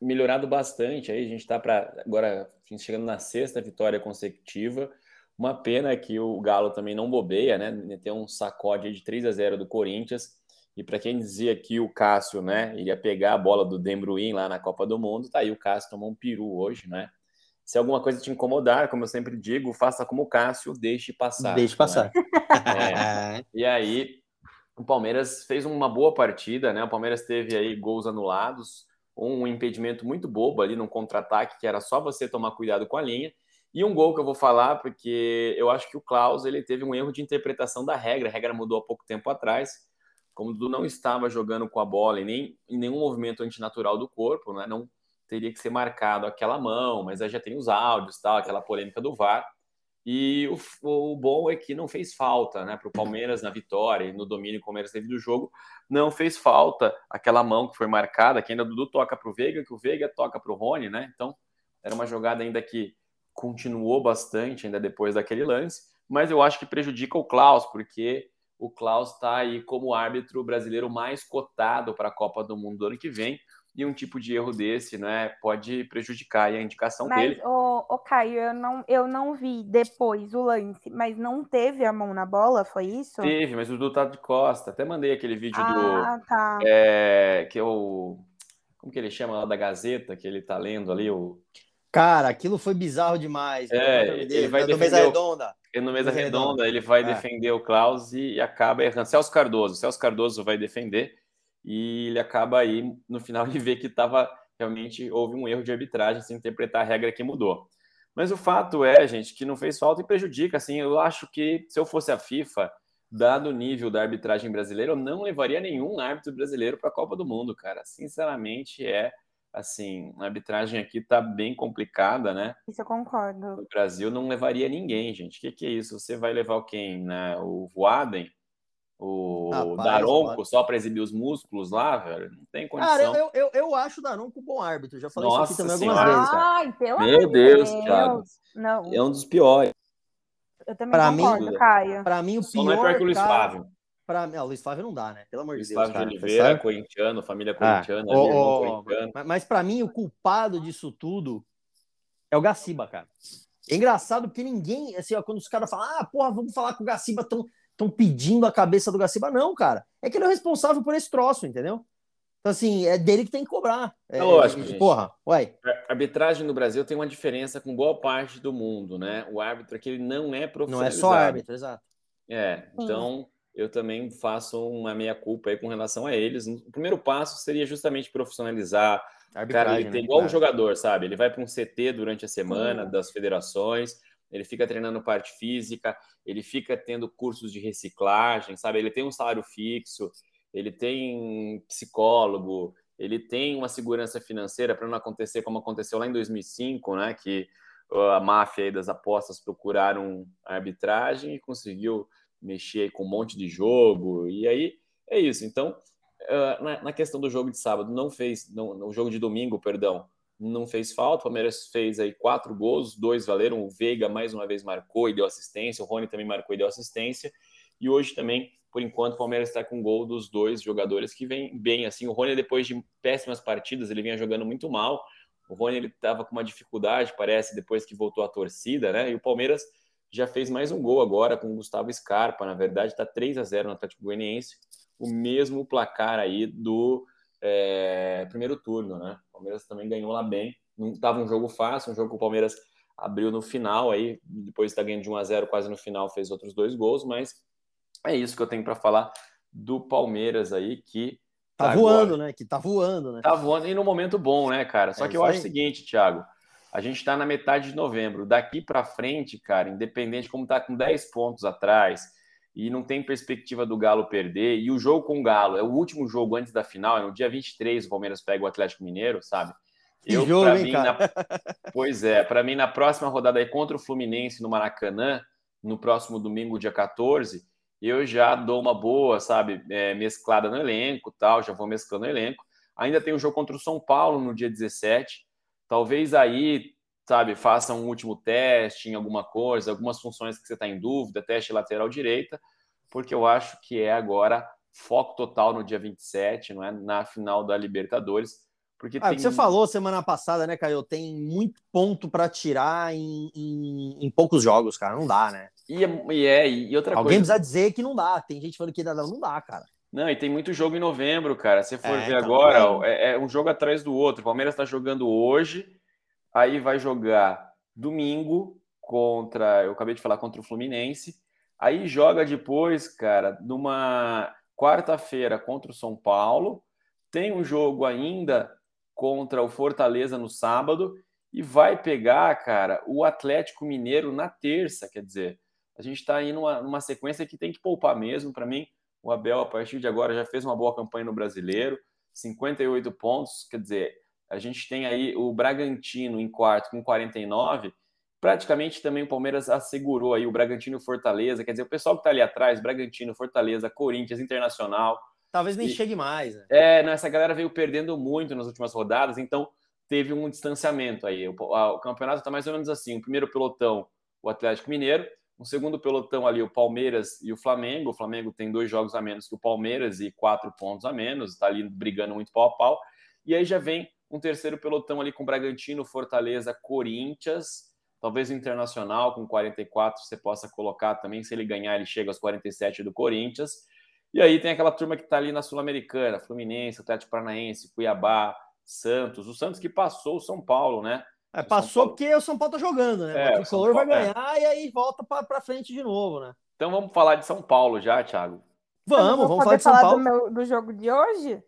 melhorado bastante aí, a gente está para agora chegando na sexta vitória consecutiva, uma pena que o Galo também não bobeia, né? Tem um sacode de 3 a 0 do Corinthians. E para quem dizia que o Cássio, né, iria pegar a bola do Dembruin lá na Copa do Mundo, tá aí o Cássio tomou um peru hoje, né? Se alguma coisa te incomodar, como eu sempre digo, faça como o Cássio, deixe passar. Deixe passar. Né? É. E aí, o Palmeiras fez uma boa partida, né? O Palmeiras teve aí gols anulados, um impedimento muito bobo ali num contra-ataque, que era só você tomar cuidado com a linha. E um gol que eu vou falar, porque eu acho que o Klaus ele teve um erro de interpretação da regra. A regra mudou há pouco tempo atrás. Como o Dudu não estava jogando com a bola e nem em nenhum movimento antinatural do corpo, né? não teria que ser marcado aquela mão, mas aí já tem os áudios, tal, aquela polêmica do VAR. E o, o bom é que não fez falta né, para o Palmeiras na vitória e no domínio que o Palmeiras teve do jogo. Não fez falta aquela mão que foi marcada, que ainda o Dudu toca para o Veiga, que o Veiga toca para o Rony, né? Então era uma jogada ainda que continuou bastante ainda depois daquele lance, mas eu acho que prejudica o Klaus, porque o Klaus está aí como árbitro brasileiro mais cotado para a Copa do Mundo do ano que vem, e um tipo de erro desse, né, pode prejudicar a indicação mas, dele. Mas, o Caio, eu não, eu não vi depois o lance, mas não teve a mão na bola, foi isso? Teve, mas o Dudu tá de costa. Até mandei aquele vídeo ah, do. Tá. É, que é o. Como que ele chama lá da Gazeta, que ele tá lendo ali, o. Cara, aquilo foi bizarro demais. É, ele vai defender mesa redonda. no mesa redonda, ele vai é. defender o Klaus e acaba errando. Celso Cardoso, Celso Cardoso vai defender e ele acaba aí no final ele vê que estava realmente houve um erro de arbitragem sem interpretar a regra que mudou. Mas o fato é, gente, que não fez falta e prejudica. Assim, eu acho que se eu fosse a FIFA, dado o nível da arbitragem brasileira, eu não levaria nenhum árbitro brasileiro para a Copa do Mundo, cara. Sinceramente, é assim, a arbitragem aqui tá bem complicada, né? Isso eu concordo. No Brasil não levaria ninguém, gente. O que, que é isso? Você vai levar quem? Né? O Voaden? O Rapaz, Daronco só para exibir os músculos lá, velho? Não tem condição. Cara, eu, eu, eu acho o Daronco um bom árbitro. Já falei Nossa isso aqui também senhora. algumas vezes. Ai, pelo Meu Deus, Deus, Thiago. Não. É um dos piores. Eu também pra concordo, mim, Caio. Pra mim, o pior. Só não é pior que o Luiz Flávio. Pra mim, o Luiz Flávio não dá, né? Pelo amor de Deus. Flávio cara. de Oliveira, corintiano, família ah, corintiana, ah, oh, corintiano. Mas, mas para mim, o culpado disso tudo é o Gaciba, cara. É engraçado porque ninguém, assim, ó, quando os caras falam, ah, porra, vamos falar com o Gaciba, tão, tão pedindo a cabeça do Gaciba. Não, cara. É que ele é o responsável por esse troço, entendeu? Então, assim, é dele que tem que cobrar. É, é lógico, gente. Porra, uai. A arbitragem no Brasil tem uma diferença com boa parte do mundo, né? O árbitro aqui ele não é profissional. Não é só árbitro, exato. É, então eu também faço uma meia-culpa aí com relação a eles. O primeiro passo seria justamente profissionalizar. Cara, ele tem né? igual um jogador, sabe? Ele vai para um CT durante a semana uhum. das federações, ele fica treinando parte física, ele fica tendo cursos de reciclagem, sabe? Ele tem um salário fixo, ele tem psicólogo, ele tem uma segurança financeira para não acontecer como aconteceu lá em 2005, né? Que a máfia das apostas procuraram a arbitragem e conseguiu mexer com um monte de jogo, e aí é isso. Então, uh, na, questão do jogo de sábado, não fez, no jogo de domingo, perdão, não fez falta. O Palmeiras fez aí quatro gols, dois valeram. O Veiga mais uma vez marcou e deu assistência, o Rony também marcou e deu assistência. E hoje também, por enquanto, o Palmeiras está com gol dos dois jogadores que vem bem assim. O Rony, depois de péssimas partidas, ele vinha jogando muito mal. O Rony ele estava com uma dificuldade, parece, depois que voltou a torcida, né? E o Palmeiras já fez mais um gol agora com o Gustavo Scarpa. Na verdade, está 3 a 0 no Atlético Goianiense, o mesmo placar aí do é, primeiro turno, né? O Palmeiras também ganhou lá bem. Não estava um jogo fácil, um jogo que o Palmeiras abriu no final aí, depois está ganhando de 1 a 0 quase no final, fez outros dois gols, mas é isso que eu tenho para falar do Palmeiras aí que tá, tá voando, agora. né? Que tá voando, né? Tá voando e no momento bom, né, cara? Só é que eu acho o seguinte, Thiago, a gente está na metade de novembro. Daqui para frente, cara, independente como tá com 10 pontos atrás e não tem perspectiva do Galo perder, e o jogo com o Galo é o último jogo antes da final, é no dia 23 o Palmeiras pega o Atlético Mineiro, sabe? Eu, jogo, hein, mim, na... Pois é, para mim, na próxima rodada aí contra o Fluminense no Maracanã, no próximo domingo, dia 14, eu já dou uma boa, sabe, é, mesclada no elenco tal, já vou mesclando o elenco. Ainda tem o jogo contra o São Paulo no dia 17, Talvez aí, sabe, faça um último teste em alguma coisa, algumas funções que você está em dúvida, teste lateral direita, porque eu acho que é agora foco total no dia 27, não é? Na final da Libertadores. Porque ah, tem... Você falou semana passada, né, Caio? Tem muito ponto para tirar em, em, em, poucos jogos, cara. Não dá, né? E, é, e, é, e outra Alguém coisa... precisa dizer que não dá. Tem gente falando que não dá, cara. Não, e tem muito jogo em novembro, cara. Se for é, ver tá agora, é, é, um jogo atrás do outro. O Palmeiras está jogando hoje, aí vai jogar domingo contra. Eu acabei de falar contra o Fluminense. Aí joga depois, cara, numa quarta-feira contra o São Paulo. Tem um jogo ainda contra o Fortaleza no sábado. E vai pegar, cara, o Atlético Mineiro na terça. Quer dizer, a gente está aí numa, numa sequência que tem que poupar mesmo. Para mim, o Abel, a partir de agora, já fez uma boa campanha no brasileiro, 58 pontos. Quer dizer, a gente tem aí o Bragantino em quarto com 49. Praticamente também o Palmeiras assegurou aí o Bragantino Fortaleza. Quer dizer, o pessoal que está ali atrás, Bragantino, Fortaleza, Corinthians, Internacional. Talvez nem e, chegue mais. Né? É, não, essa galera veio perdendo muito nas últimas rodadas, então teve um distanciamento aí. O, a, o campeonato está mais ou menos assim: o primeiro pelotão, o Atlético Mineiro, um segundo pelotão ali, o Palmeiras e o Flamengo. O Flamengo tem dois jogos a menos que o Palmeiras e quatro pontos a menos, está ali brigando muito pau a pau. E aí já vem um terceiro pelotão ali com Bragantino, Fortaleza, Corinthians, talvez o Internacional com 44 você possa colocar também. Se ele ganhar, ele chega aos 47 do Corinthians. E aí tem aquela turma que está ali na Sul-Americana, Fluminense, Atlético Paranaense, Cuiabá, Santos. O Santos que passou o São Paulo, né? É, passou porque o São Paulo tá jogando, né? É, o Tricolor vai é. ganhar é. e aí volta para frente de novo, né? Então vamos falar de São Paulo já, Thiago. Vamos, vamos falar de São falar Paulo. Do, meu, do jogo de hoje?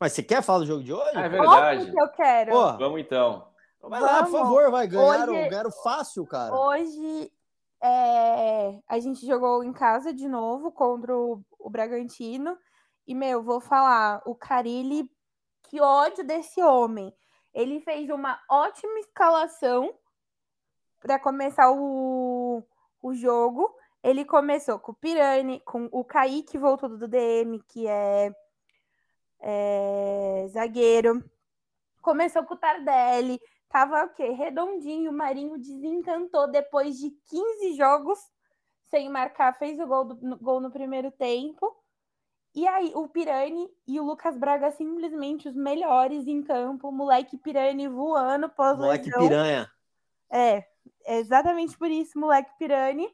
Mas você quer falar do jogo de hoje? É verdade. Óbvio que eu quero. Pô. Vamos então. Vai lá, por favor, vai. Ganharam, hoje, ganharam fácil, cara. Hoje é, a gente jogou em casa de novo contra o, o Bragantino. E, meu, vou falar, o Carilli, que ódio desse homem. Ele fez uma ótima escalação para começar o, o jogo. Ele começou com o Pirani, com o Kaique voltou do DM, que é, é zagueiro. Começou com o Tardelli, tava o quê? Redondinho. O Marinho desencantou depois de 15 jogos sem marcar, fez o gol, do, gol no primeiro tempo. E aí, o Pirani e o Lucas Braga simplesmente os melhores em campo. O moleque Pirani voando pós Moleque piranha. É, é exatamente por isso, moleque Pirani.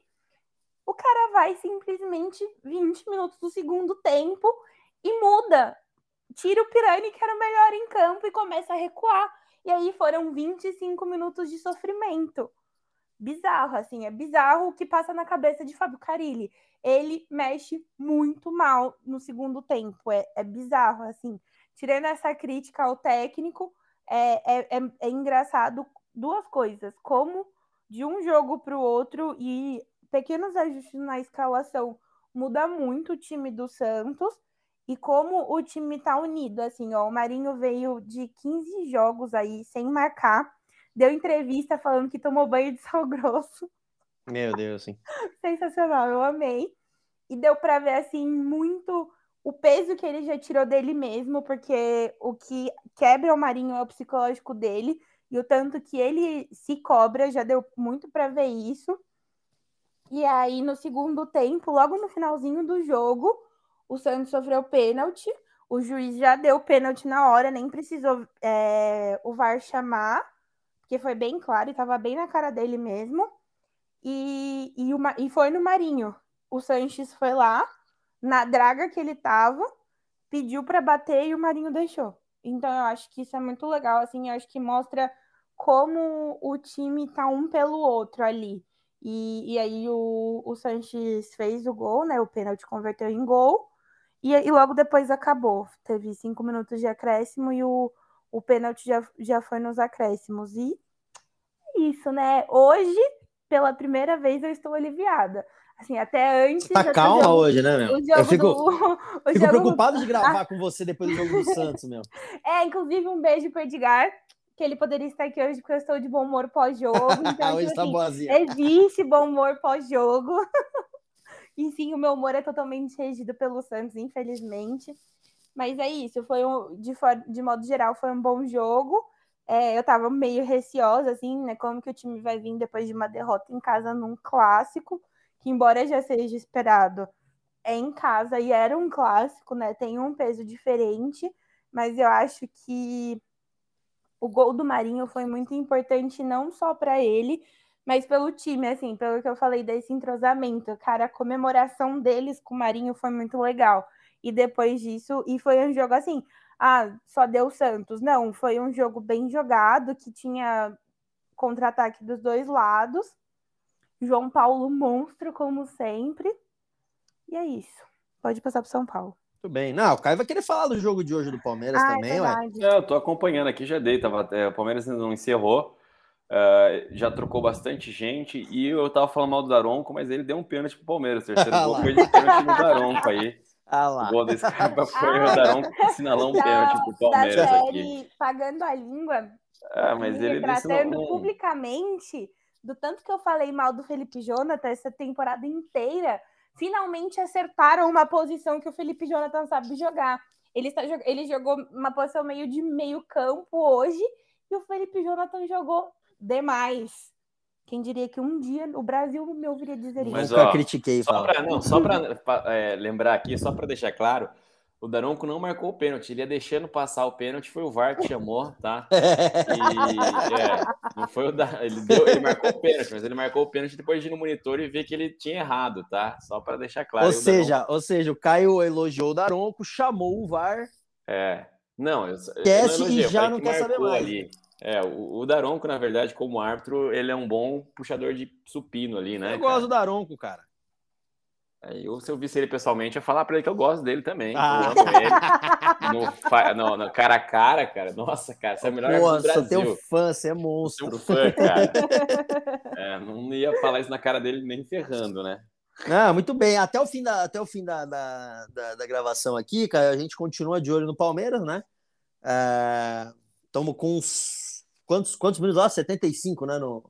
O cara vai simplesmente 20 minutos do segundo tempo e muda. Tira o Pirani, que era o melhor em campo, e começa a recuar. E aí foram 25 minutos de sofrimento. Bizarro, assim, é bizarro o que passa na cabeça de Fábio Carilli. Ele mexe muito mal no segundo tempo, é, é bizarro, assim. Tirando essa crítica ao técnico, é, é, é, é engraçado duas coisas. Como de um jogo para o outro e pequenos ajustes na escalação muda muito o time do Santos e como o time tá unido, assim, ó, o Marinho veio de 15 jogos aí sem marcar, deu entrevista falando que tomou banho de sal grosso. Meu Deus, sim. Sensacional, eu amei. E deu para ver assim muito o peso que ele já tirou dele mesmo, porque o que quebra o Marinho é o psicológico dele e o tanto que ele se cobra, já deu muito para ver isso. E aí no segundo tempo, logo no finalzinho do jogo, o Santos sofreu pênalti, o juiz já deu pênalti na hora, nem precisou é, o VAR chamar, porque foi bem claro e estava bem na cara dele mesmo. E, e, uma, e foi no Marinho. O Sanches foi lá, na draga que ele estava, pediu para bater e o Marinho deixou. Então eu acho que isso é muito legal, assim, eu acho que mostra como o time tá um pelo outro ali. E, e aí o, o Sanches fez o gol, né? O pênalti converteu em gol. E, e logo depois acabou. Teve cinco minutos de acréscimo e o, o pênalti já, já foi nos acréscimos. E isso, né? Hoje, pela primeira vez, eu estou aliviada. Assim, até antes. Tá calma hoje, né, meu? eu fico, do, fico preocupado do... de gravar com você depois do jogo do Santos, meu. É, inclusive um beijo pro Edgar, que ele poderia estar aqui hoje porque eu estou de bom humor pós-jogo. Então, hoje tipo, tá assim, boazinha. Existe bom humor pós-jogo. E sim, o meu humor é totalmente regido pelo Santos, infelizmente. Mas é isso, foi um, de, for, de modo geral, foi um bom jogo. É, eu tava meio receosa, assim, né? Como que o time vai vir depois de uma derrota em casa num clássico, que embora já seja esperado, é em casa e era um clássico, né? Tem um peso diferente, mas eu acho que o gol do Marinho foi muito importante não só para ele, mas pelo time, assim, pelo que eu falei desse entrosamento, cara, a comemoração deles com o Marinho foi muito legal. E depois disso, e foi um jogo assim, ah, só deu Santos. Não, foi um jogo bem jogado, que tinha contra-ataque dos dois lados. João Paulo monstro, como sempre. E é isso. Pode passar para São Paulo. Tudo bem. Não, o Caio vai querer falar do jogo de hoje do Palmeiras ah, também, é ué. É, eu tô acompanhando aqui, já dei. Tava, é, o Palmeiras ainda não encerrou. Uh, já trocou bastante gente e eu tava falando mal do Daronco, mas ele deu um pênalti pro Palmeiras. Terceiro gol foi de pênalti no Daronco aí. Ah lá. O gol desse cara foi o Daronco sinalou um pênalti pro Palmeiras da série, aqui. Pagando a língua. Ah, mas ele tratando um... publicamente do tanto que eu falei mal do Felipe Jonathan essa temporada inteira. Finalmente acertaram uma posição que o Felipe Jonathan sabe jogar. Ele, está, ele jogou uma posição meio de meio campo hoje e o Felipe Jonathan jogou demais. Quem diria que um dia o Brasil me ouviria dizer Mas, isso? Nunca ó, critiquei. Só pra, não, só para é, lembrar aqui, só para deixar claro, o Daronco não marcou o pênalti, ele ia deixando passar o pênalti, foi o VAR que chamou, tá? E, é, não foi o da, ele, deu, ele marcou o pênalti, mas ele marcou o pênalti depois de ir no monitor e ver que ele tinha errado, tá? Só para deixar claro. Ou seja, Daronco... ou seja, o Caio elogiou o Daronco, chamou o VAR. É. Não, eu, Esquece eu não elogiei, e já não quer saber mais. Ali. É, o, o Daronco, na verdade, como árbitro, ele é um bom puxador de supino ali, né? Eu gosto do Daronco, cara. Aí, ou se eu visse ele pessoalmente, eu ia falar pra ele que eu gosto dele também. Ah. Eu amo ele. no, no, no, cara a cara, cara. Nossa, cara, você é o melhor Nossa, do Brasil. teu fã, você é monstro. Teu fã, cara. é, não ia falar isso na cara dele nem ferrando, né? Não, muito bem. Até o fim da, até o fim da, da, da, da gravação aqui, cara, a gente continua de olho no Palmeiras, né? Estamos é, com uns. Quantos, quantos minutos lá? 75, né? No,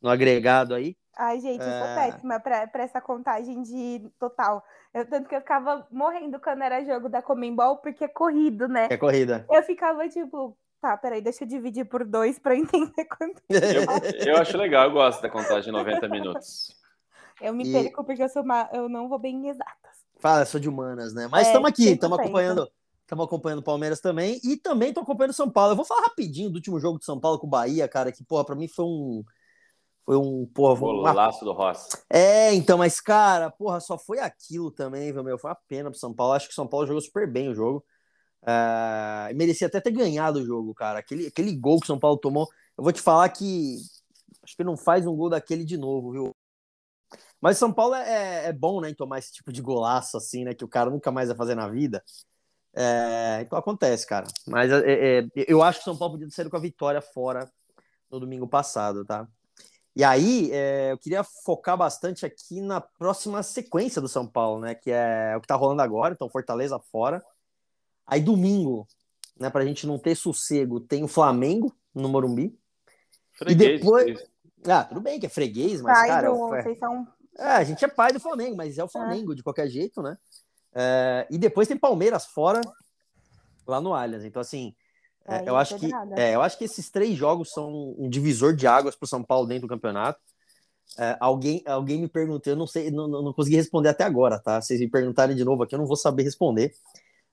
no agregado aí. Ai, gente, eu sou é... péssima para essa contagem de total. Eu, tanto que eu ficava morrendo quando era jogo da Comembol, porque é corrido, né? É corrida. Eu ficava tipo, tá, peraí, deixa eu dividir por dois para entender quanto. Eu, eu acho legal, eu gosto da contagem de 90 minutos. Eu me e... perco porque eu sou uma... eu não vou bem exatas. Fala, sou de humanas, né? Mas estamos é, aqui, estamos acompanhando. Estamos acompanhando o Palmeiras também e também estou acompanhando o São Paulo. Eu vou falar rapidinho do último jogo de São Paulo com o Bahia, cara, que, porra, para mim foi um, foi um, porra, Golaço uma... do Rossi. É, então, mas, cara, porra, só foi aquilo também, viu, meu? Foi uma pena pro São Paulo. Acho que o São Paulo jogou super bem o jogo. Uh, merecia até ter ganhado o jogo, cara. Aquele, aquele gol que o São Paulo tomou. Eu vou te falar que acho que não faz um gol daquele de novo, viu? Mas o São Paulo é, é bom, né, em tomar esse tipo de golaço, assim, né? Que o cara nunca mais vai fazer na vida. É, então acontece, cara. Mas é, é, eu acho que o São Paulo podia sair com a vitória fora no domingo passado, tá? E aí, é, eu queria focar bastante aqui na próxima sequência do São Paulo, né? Que é o que tá rolando agora, então Fortaleza fora. Aí domingo, né, pra gente não ter sossego, tem o Flamengo no Morumbi. Freguês, e depois. Ah, tudo bem que é freguês, mas, pai cara. Do... É... Vocês são... É, a gente é pai do Flamengo, mas é o Flamengo de qualquer jeito, né? É, e depois tem Palmeiras fora, lá no Allianz. Então, assim, é, eu, acho que, é, eu acho que esses três jogos são um divisor de águas para o São Paulo dentro do campeonato. É, alguém, alguém me perguntou, eu não sei, não, não consegui responder até agora, tá? Vocês me perguntarem de novo aqui, eu não vou saber responder.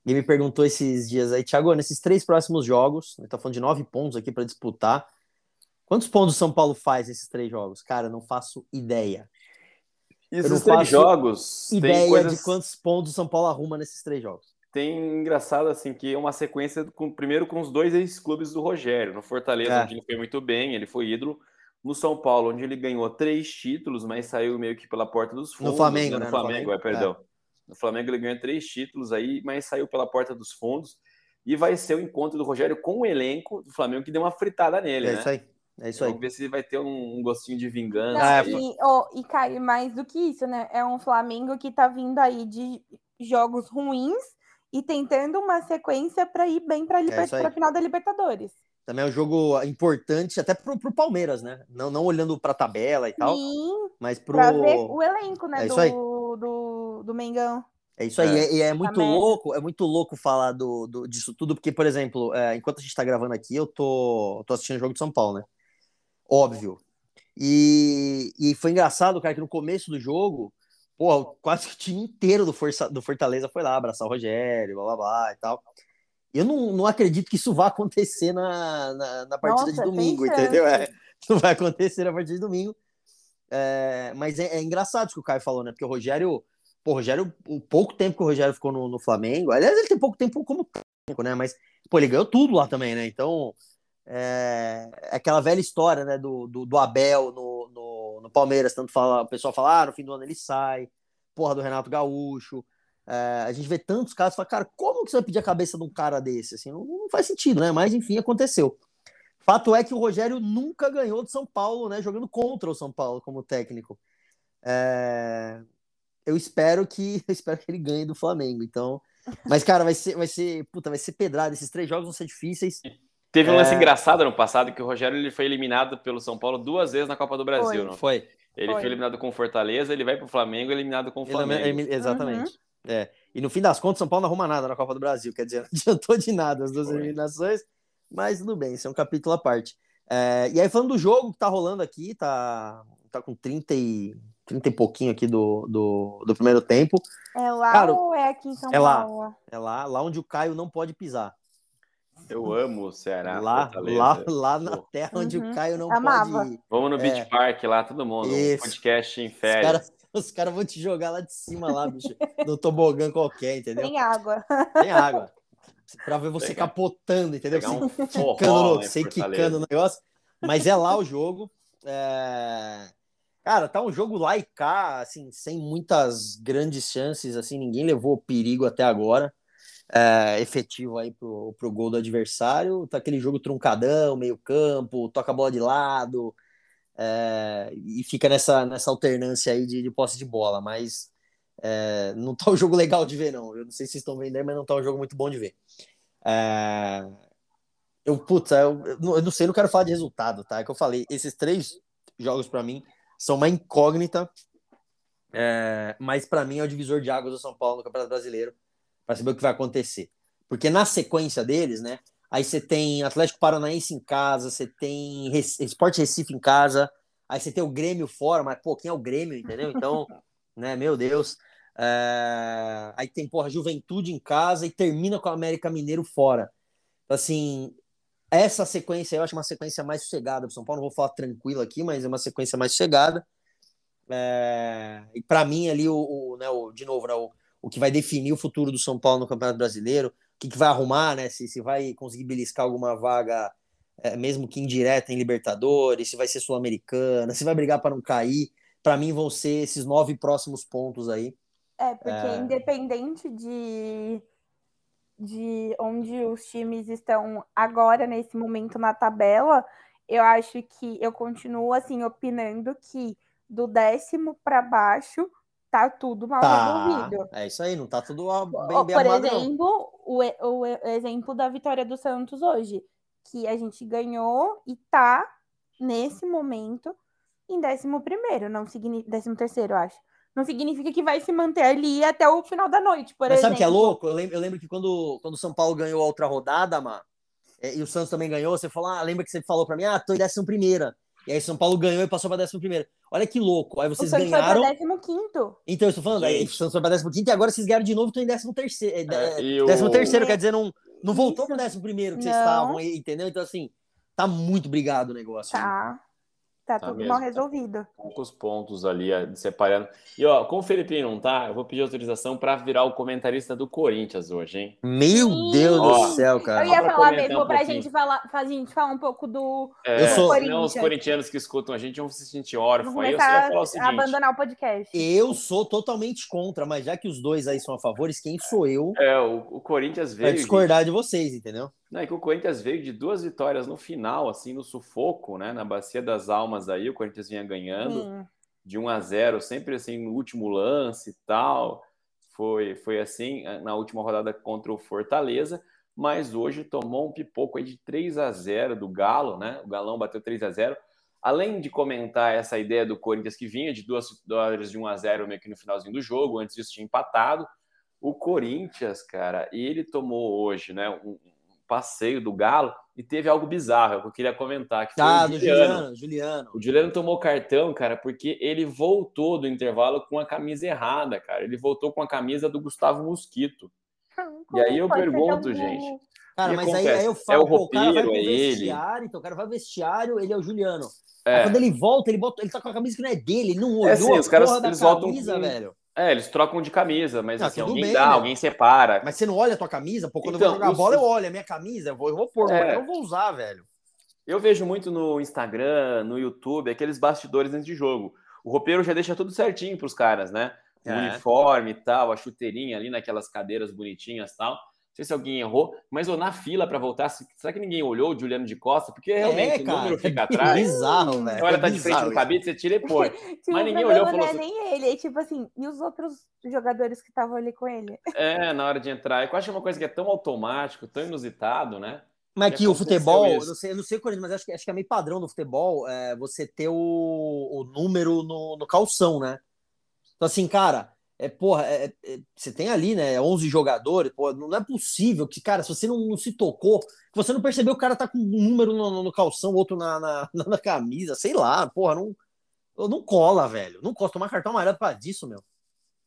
Alguém me perguntou esses dias aí, Thiago, nesses três próximos jogos, ele tá falando de nove pontos aqui para disputar. Quantos pontos o São Paulo faz nesses três jogos? Cara, não faço ideia. Esses três jogos. Ideia coisas... de quantos pontos o São Paulo arruma nesses três jogos tem engraçado assim que é uma sequência com primeiro com os dois ex-clubes do Rogério, no Fortaleza, é. onde ele foi muito bem, ele foi ídolo, no São Paulo, onde ele ganhou três títulos, mas saiu meio que pela porta dos fundos. No Flamengo, né? No Flamengo, no Flamengo. É, perdão. É. No Flamengo ele ganhou três títulos aí, mas saiu pela porta dos fundos. E vai ser o encontro do Rogério com o elenco do Flamengo que deu uma fritada nele, é né? Isso aí. É isso aí. Vamos ver se vai ter um, um gostinho de vingança. Não, e, oh, e Caio, mais do que isso, né? É um Flamengo que tá vindo aí de jogos ruins e tentando uma sequência para ir bem para liber... é a final da Libertadores. Também é um jogo importante até pro, pro Palmeiras, né? Não, não olhando para a tabela e tal, Sim, mas pro pra ver o elenco, né, é do, do, do Mengão. É isso aí, é. E é, é, muito louco, é muito louco falar do, do, disso tudo, porque, por exemplo, é, enquanto a gente está gravando aqui, eu tô, tô assistindo o jogo de São Paulo, né? Óbvio. E, e foi engraçado, cara, que no começo do jogo, Pô, quase que o time inteiro do, Força, do Fortaleza foi lá abraçar o Rogério, blá blá blá e tal. Eu não, não acredito que isso vá acontecer na, na, na partida Nossa, de domingo, entendeu? É, não vai acontecer na partida de domingo. É, mas é, é, engraçado isso que o Caio falou, né? Porque o Rogério, pô, o Rogério, o pouco tempo que o Rogério ficou no, no Flamengo, aliás, ele tem pouco tempo como técnico, né? Mas, pô, ele ganhou tudo lá também, né? Então, é, é aquela velha história, né? Do, do, do Abel no, no no Palmeiras, tanto fala, o pessoal fala, ah, no fim do ano ele sai, porra do Renato Gaúcho. É, a gente vê tantos casos, fala, cara, como que você vai pedir a cabeça de um cara desse? Assim, não, não, faz sentido, né? Mas enfim, aconteceu. Fato é que o Rogério nunca ganhou do São Paulo, né? Jogando contra o São Paulo como técnico. É, eu espero que eu espero que ele ganhe do Flamengo. Então, mas cara, vai ser, vai ser, puta, vai ser pedrada. Esses três jogos vão ser difíceis. Teve um lance é... engraçado no passado que o Rogério ele foi eliminado pelo São Paulo duas vezes na Copa do Brasil. Foi. Não? foi. Ele foi. foi eliminado com Fortaleza, ele vai para o Flamengo eliminado com o Flamengo. exatamente. Uhum. É. E no fim das contas, São Paulo não arruma nada na Copa do Brasil. Quer dizer, não adiantou de nada as duas foi. eliminações, mas tudo bem, isso é um capítulo à parte. É, e aí, falando do jogo que tá rolando aqui, tá, tá com 30 e, 30 e pouquinho aqui do, do, do primeiro tempo. É lá Cara, ou é aqui em São é Paulo? Lá, é lá, lá onde o Caio não pode pisar. Eu amo o Ceará. Lá, lá, lá na terra onde uhum. o Caio não Amava. pode ir. Vamos no Beach é. Park lá, todo mundo. Um podcast em férias. Os caras cara vão te jogar lá de cima, lá, bicho. no tobogã qualquer, entendeu? Tem água. Tem água. Pra ver você Pegar, capotando, entendeu? Um você quicando, no, você quicando no negócio. Mas é lá o jogo. É... Cara, tá um jogo lá e cá, assim, sem muitas grandes chances, assim, ninguém levou perigo até agora. É, efetivo aí pro, pro gol do adversário. Tá aquele jogo truncadão, meio campo, toca a bola de lado, é, e fica nessa, nessa alternância aí de, de posse de bola, mas é, não tá um jogo legal de ver, não. Eu não sei se vocês estão vendo aí, mas não tá um jogo muito bom de ver. É, eu, puta, eu, eu, não sei, não quero falar de resultado, tá? É que eu falei, esses três jogos para mim são uma incógnita, é, mas para mim é o divisor de águas do São Paulo no Campeonato Brasileiro, para saber o que vai acontecer. Porque na sequência deles, né? Aí você tem Atlético Paranaense em casa, você tem Esporte Recife em casa, aí você tem o Grêmio fora, mas pô, quem é o Grêmio, entendeu? Então, né, meu Deus. É... Aí tem, porra, Juventude em casa e termina com o América Mineiro fora. Então, assim, essa sequência eu acho uma sequência mais sossegada para São Paulo. Não vou falar tranquilo aqui, mas é uma sequência mais sossegada. É... E para mim, ali, o, o, né, o, de novo, né, o, o que vai definir o futuro do São Paulo no Campeonato Brasileiro, o que, que vai arrumar, né? Se, se vai conseguir beliscar alguma vaga, é, mesmo que indireta em Libertadores, se vai ser Sul-Americana, se vai brigar para não cair. Para mim, vão ser esses nove próximos pontos aí. É, porque é... independente de de onde os times estão agora, nesse momento na tabela, eu acho que eu continuo assim opinando que do décimo para baixo tá tudo mal tá. resolvido. É isso aí, não tá tudo bem, bem Por armado, exemplo, o, o, exemplo da vitória do Santos hoje, que a gente ganhou e tá nesse momento em décimo primeiro, não significa décimo terceiro, eu acho não significa que vai se manter ali até o final da noite, por Mas exemplo. sabe que é louco? Eu lembro, eu lembro que quando, quando o São Paulo ganhou a outra rodada, Má, é, e o Santos também ganhou, você falou, ah, lembra que você falou para mim, ah, tô em décimo primeira. E aí São Paulo ganhou e passou para décimo primeiro. Olha que louco. Aí vocês o Santos ganharam. Foi décimo quinto. Então, eu estou falando, aí o Santos foi para décimo quinto e agora vocês ganharam de novo, estão em décimo terceiro. É, é, décimo o... terceiro, quer dizer, não, não voltou pro décimo primeiro que não. vocês estavam, entendeu? Então, assim, tá muito brigado o negócio. Tá. Tá, tá tudo mesmo, mal tá resolvido. Poucos pontos ali separando. E ó, com o Felipe não tá, eu vou pedir autorização para virar o comentarista do Corinthians hoje, hein? Meu Deus ó, do céu, cara. Eu ia falar mesmo um pra gente falar, pra gente falar um pouco do, é, eu sou... Corinthians. Não, os corintianos que escutam a gente vão se sentir órfãos. Aí eu falar o seguinte. abandonar o podcast. Eu sou totalmente contra, mas já que os dois aí são a favores, quem sou eu? É, o, o Corinthians veio. Pra discordar gente. de vocês, entendeu? Não, é que o Corinthians veio de duas vitórias no final, assim, no sufoco, né? Na Bacia das Almas aí, o Corinthians vinha ganhando Sim. de 1 a 0 sempre assim, no último lance e tal. Foi, foi assim na última rodada contra o Fortaleza, mas hoje tomou um pipoco aí de 3 a 0 do Galo, né? O Galão bateu 3 a 0 Além de comentar essa ideia do Corinthians que vinha de duas vitórias de 1 a 0 meio que no finalzinho do jogo, antes disso tinha empatado. O Corinthians, cara, ele tomou hoje, né, um, passeio do Galo e teve algo bizarro que eu queria comentar. Que foi ah, o Juliano. Juliano, Juliano. O Juliano tomou cartão, cara, porque ele voltou do intervalo com a camisa errada, cara. Ele voltou com a camisa do Gustavo Mosquito. Como e aí eu pergunto, gente. Cara, mas aí, aí, eu falo, é o, pô, o cara vai pro é vestiário, ele. então o cara vai vestiário, ele é o Juliano. É. quando ele volta, ele, bota, ele tá com a camisa que não é dele, ele não olhou é, sim, os caras, eles camisa, voltam velho. É, eles trocam de camisa, mas não, assim, alguém bem, dá, né? alguém separa. Mas você não olha a tua camisa? Pô, quando então, eu vou jogar bola, eu olho a minha camisa, eu vou, eu vou pôr, é... eu não vou usar, velho. Eu vejo muito no Instagram, no YouTube, aqueles bastidores antes de jogo. O roupeiro já deixa tudo certinho pros caras, né? O é. uniforme e tal, a chuteirinha ali naquelas cadeiras bonitinhas e tal sei se alguém errou, mas ou na fila para voltar, será que ninguém olhou o Juliano de Costa? Porque é, realmente é, cara, o número fica é atrás. Bizarro, velho. Olha, tá de frente no cabide, você tira e põe. tipo, mas ninguém olhou e falou não é assim, nem ele, é tipo assim, e os outros jogadores que estavam ali com ele? É, na hora de entrar. Eu acho que é uma coisa que é tão automático, tão inusitado, né? Mas que, que o futebol, eu não sei, eu não sei mas acho que, acho que é meio padrão do futebol é, você ter o, o número no, no calção, né? Então, assim, cara, é, porra, é, é, você tem ali, né, 11 jogadores, pô, não é possível que, cara, se você não, não, se tocou, que você não percebeu o cara tá com um número no, no calção, outro na, na, na, camisa, sei lá, porra, não, não cola, velho, não cola, tomar cartão amarelo para disso, meu.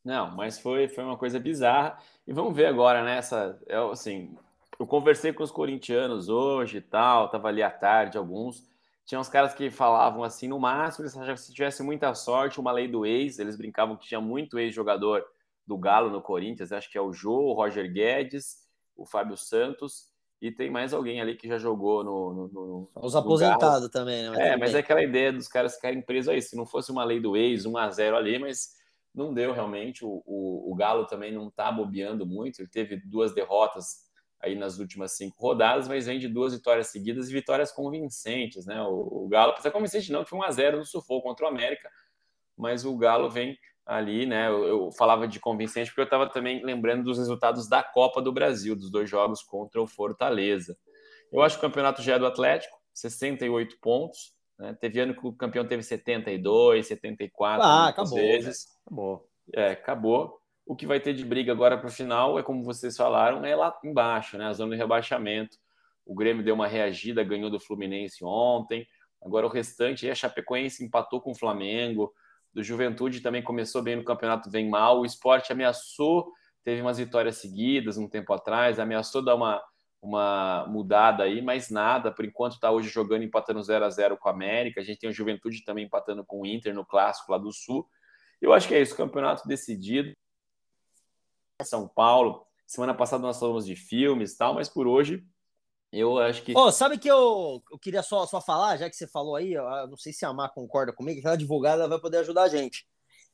Não, mas foi, foi uma coisa bizarra, e vamos ver agora, né, essa, eu, assim, eu conversei com os corintianos hoje e tal, tava ali à tarde, alguns, tinha uns caras que falavam assim, no máximo, eles achavam que se tivesse muita sorte, uma lei do ex, eles brincavam que tinha muito ex-jogador do Galo no Corinthians, acho que é o Jô, o Roger Guedes, o Fábio Santos e tem mais alguém ali que já jogou no. no, no Os aposentados também, né? Mas é, mas é aquela ideia dos caras ficarem presos aí. Se não fosse uma lei do ex, 1 a 0 ali, mas não deu realmente. O, o, o Galo também não tá bobeando muito. Ele teve duas derrotas aí nas últimas cinco rodadas, mas vem de duas vitórias seguidas e vitórias convincentes, né? O, o Galo, precisa convincente não, que foi 1 a 0 no sufoco contra o América, mas o Galo vem ali, né? Eu, eu falava de convincente porque eu estava também lembrando dos resultados da Copa do Brasil, dos dois jogos contra o Fortaleza. Eu acho que o campeonato já é do Atlético, 68 pontos. Né? Teve ano que o campeão teve 72, 74 ah, acabou, vezes. Né? Acabou. É, acabou. O que vai ter de briga agora para o final é, como vocês falaram, é lá embaixo, né? A zona de rebaixamento. O Grêmio deu uma reagida, ganhou do Fluminense ontem. Agora o restante, a Chapecoense empatou com o Flamengo do Juventude também começou bem no campeonato, vem mal. O esporte ameaçou, teve umas vitórias seguidas um tempo atrás, ameaçou dar uma, uma mudada aí, mas nada. Por enquanto está hoje jogando, empatando 0 a 0 com a América. A gente tem o Juventude também empatando com o Inter no clássico lá do Sul. Eu acho que é isso, campeonato decidido. São Paulo. Semana passada nós falamos de filmes e tal, mas por hoje eu acho que. Oh, sabe que eu, eu queria só, só falar, já que você falou aí, eu não sei se a Mar concorda comigo, aquela advogada vai poder ajudar a gente.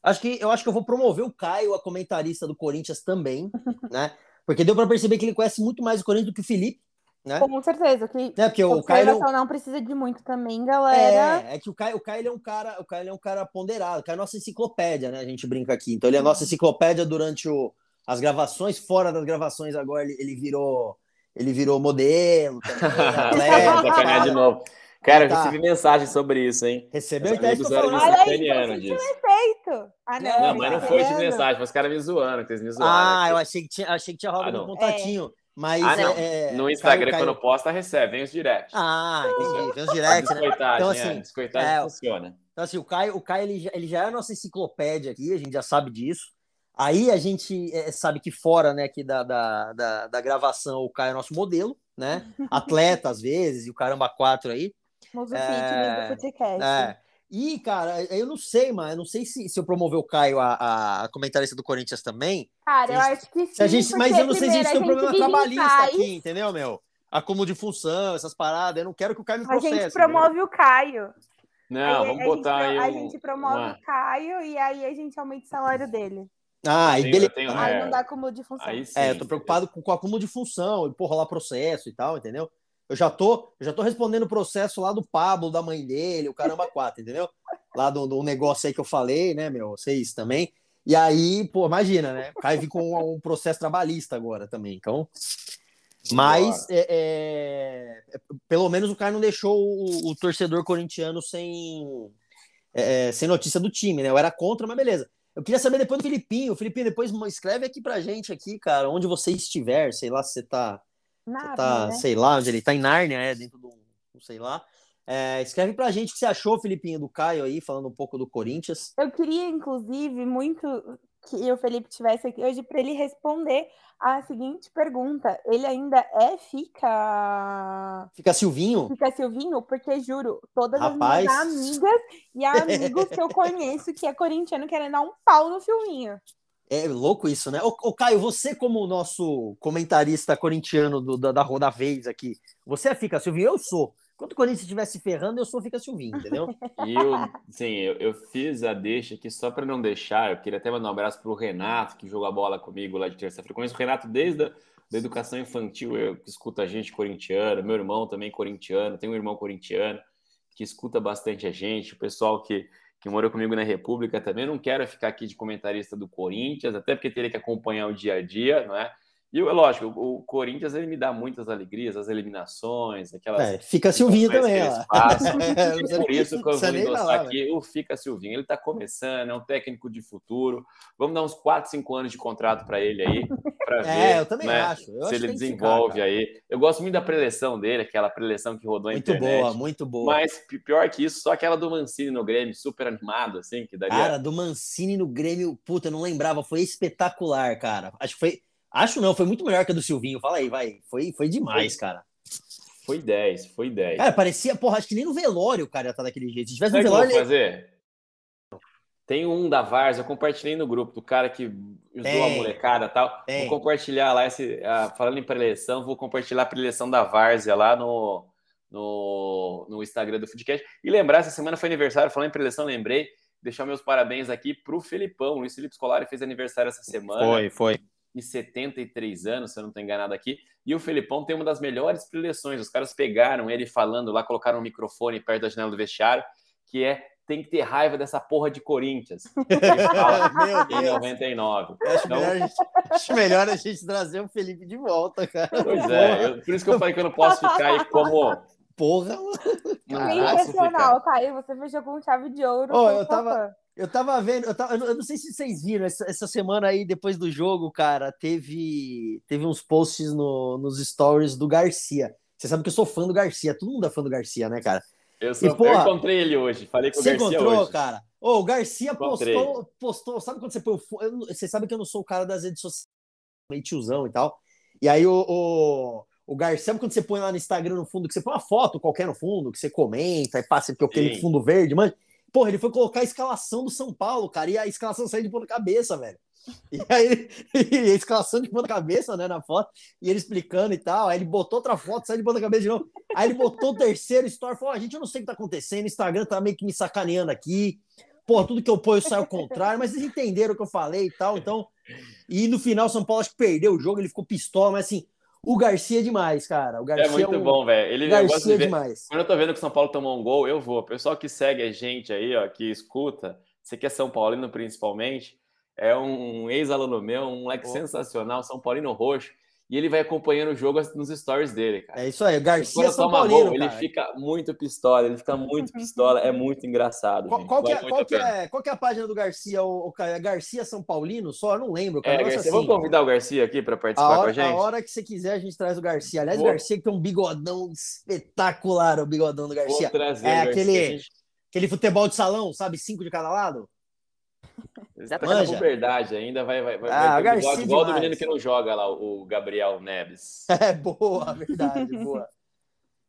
Acho que eu acho que eu vou promover o Caio, a comentarista do Corinthians também, né? Porque deu para perceber que ele conhece muito mais o Corinthians do que o Felipe. Né? Com certeza, que é, porque o Caio é não precisa de muito também, galera. É, é que o Caio, o Caio é um cara, o Caio é um cara ponderado, o Caio é nossa enciclopédia, né? A gente brinca aqui. Então ele é nossa enciclopédia durante o, as gravações, fora das gravações agora ele, ele virou ele virou modelo, atleta, de novo. Cara, eu tá. recebi mensagem sobre isso, hein? Recebeu? Então, isso falando. Olha aí, então, efeito. Ah, não, não, mas não foi de mensagem, foi os caras me zoando, eles me zoaram. Ah, eu achei que tinha, achei que tinha rolado ah, um contatinho. É. Mas ah, não. É, no Instagram, caiu, quando posta, recebe, vem os directs. Ah, entendi. Vem os directs, né? Então, assim, é, funciona. Então, assim, o Caio, o Caio ele, já, ele já é a nossa enciclopédia aqui, a gente já sabe disso. Aí a gente é, sabe que fora né, aqui da, da, da, da, gravação o Caio é nosso modelo, né? Atleta às vezes, e o caramba quatro aí. Muso é, do podcast. É. E, cara, eu não sei, mano. Eu não sei se, se eu promover o Caio a, a comentarista do Corinthians também. Cara, eu acho que sim. A gente, mas eu não sei se a gente tem um problema trabalhista aqui, entendeu, meu? Acúmulo de função, essas paradas. Eu não quero que o Caio me processe. A gente promove entendeu? o Caio. Não, aí, vamos botar gente, aí. A gente promove uma... o Caio e aí a gente aumenta o salário dele. Ah, e beleza. Tenho, aí é... não dá acúmulo de função. Aí, sim, é, eu tô preocupado com, com o acúmulo de função, e pô, rolar processo e tal, entendeu? Eu já tô, eu já tô respondendo o processo lá do Pablo, da mãe dele, o caramba quatro, entendeu? Lá do, do negócio aí que eu falei, né, meu? Vocês também. E aí, pô, imagina, né? O Caio com um, um processo trabalhista agora também. Então. Mas, é, é, pelo menos o Caio não deixou o, o torcedor corintiano sem, é, sem notícia do time, né? Eu era contra, mas beleza. Eu queria saber depois do Filipinho. Filipinho, depois escreve aqui pra gente aqui, cara, onde você estiver, sei lá se você tá, Nárnia, você tá, né? sei lá, onde ele tá em Nárnia, é, dentro do, sei lá. É, escreve pra gente o que você achou, Filipinho, do Caio aí, falando um pouco do Corinthians. Eu queria, inclusive, muito que o Felipe tivesse aqui hoje para ele responder a seguinte pergunta. Ele ainda é fica. Fica Silvinho? Fica Silvinho, porque juro, todas Rapaz. as minhas amigas e amigos que eu conheço que é corintiano querem dar um pau no Silvinho. É louco isso, né? Ô, ô Caio, você, como o nosso comentarista corintiano do, da, da Roda Vez aqui, você é Fica Silvinho? Eu sou. Quando o Corinthians estiver se ferrando, eu sou Fica Silvinho, entendeu? E eu, sim, eu, eu fiz a deixa aqui só para não deixar. Eu queria até mandar um abraço para o Renato, que jogou a bola comigo lá de terça-feira. Conheço o Renato desde a da educação infantil, eu que escuta a gente corintiano, meu irmão também corintiano, tem um irmão corintiano que escuta bastante a gente, o pessoal que, que morou comigo na República também. Eu não quero ficar aqui de comentarista do Corinthians, até porque teria que acompanhar o dia a dia, não é? E, lógico, o, Corinthians ele me dá muitas alegrias, as eliminações, aquelas. É, fica Silvinho também, ó. É, por isso que eu vou endossar aqui o Fica Silvinho. Ele está começando, é um técnico de futuro. Vamos dar uns 4, 5 anos de contrato para ele aí, para é, ver. É, eu também né, acho. Eu se ele desenvolve ficar, aí. Eu gosto muito da preleção dele, aquela preleção que rodou muito internet. Muito boa, muito boa. Mas pior que isso, só aquela do Mancini no Grêmio, super animado, assim, que daria. Cara, do Mancini no Grêmio, puta, eu não lembrava, foi espetacular, cara. Acho que foi Acho não, foi muito melhor que a do Silvinho. Fala aí, vai. Foi, foi demais, foi, cara. Foi 10, foi 10. Cara, parecia, porra, acho que nem no velório o cara ia estar daquele jeito. Se tivesse no velório. Que eu vou fazer? Tem um da Vars, eu compartilhei no grupo, do cara que usou a molecada e tal. Tem. Vou compartilhar lá, esse, uh, falando em preleção, vou compartilhar a preleção da Várzea lá no, no, no Instagram do Foodcast. E lembrar, essa semana foi aniversário, falando em preleção, lembrei, deixar meus parabéns aqui para o Felipão. O Luiz Felipe Scolari fez aniversário essa semana. Foi, foi. E 73 anos, se eu não estou enganado aqui. E o Felipão tem uma das melhores preleções. Os caras pegaram ele falando lá, colocaram um microfone perto da janela do vestiário, que é tem que ter raiva dessa porra de Corinthians. Meu Deus. Em 99. Acho, então... melhor gente, acho, melhor a gente trazer o Felipe de volta, cara. Pois é, eu, por isso que eu falei que eu não posso ficar aí como. Porra, Sensacional, Caio. Você fechou com chave de ouro. Oh, eu tava. Eu tava vendo, eu, tava, eu não sei se vocês viram, essa, essa, semana aí, depois do jogo, cara, teve, teve uns posts no, nos stories do Garcia. Você sabe que eu sou fã do Garcia, todo mundo é fã do Garcia, né, cara? Eu, sou, e, porra, eu encontrei ele hoje, falei com o Garcia encontrou, hoje. cara? Ô, o Garcia postou, postou, sabe quando você põe o... Você sabe que eu não sou o cara das redes sociais, meio tiozão e tal. E aí o, o, o Garcia, sabe quando você põe lá no Instagram no fundo, que você põe uma foto qualquer no fundo, que você comenta e passa aquele fundo verde, mas... Porra, ele foi colocar a escalação do São Paulo, cara, e a escalação saiu de ponta cabeça, velho. E aí, e a escalação de ponta cabeça, né, na foto, e ele explicando e tal. Aí ele botou outra foto, saiu de ponta cabeça de novo. Aí ele botou o terceiro story, falou: a gente, eu não sei o que tá acontecendo, o Instagram tá meio que me sacaneando aqui. Pô, tudo que eu ponho sai ao contrário, mas eles entenderam o que eu falei e tal. Então, e no final, São Paulo acho que perdeu o jogo, ele ficou pistola, mas assim, o Garcia é demais, cara. O Garcia é muito é um... bom, velho. Ele Garcia é demais. Quando eu tô vendo que o São Paulo tomou um gol, eu vou. O pessoal que segue a gente aí, ó, que escuta, você que é São Paulino principalmente, é um ex-aluno meu, um moleque oh. sensacional, São Paulino roxo. E ele vai acompanhando o jogo nos stories dele, cara. É isso aí, o Garcia São Paulino, gol, Ele fica muito pistola, ele fica muito pistola, é muito engraçado. Qual, qual, que, é, qual, que é, qual que é a página do Garcia? O, o é Garcia São Paulino? Só eu não lembro. Cara, é, Garcia, assim. Vamos convidar o Garcia aqui para participar hora, com a gente? A hora que você quiser, a gente traz o Garcia. Aliás, Vou... o Garcia que tem um bigodão espetacular, o bigodão do Garcia. Vou trazer é aquele, gente... aquele futebol de salão, sabe? Cinco de cada lado. Já tá na puberdade ainda, vai, vai, vai, ah, vai ter igual, do menino que não joga lá, o Gabriel Neves. É, boa, verdade, boa.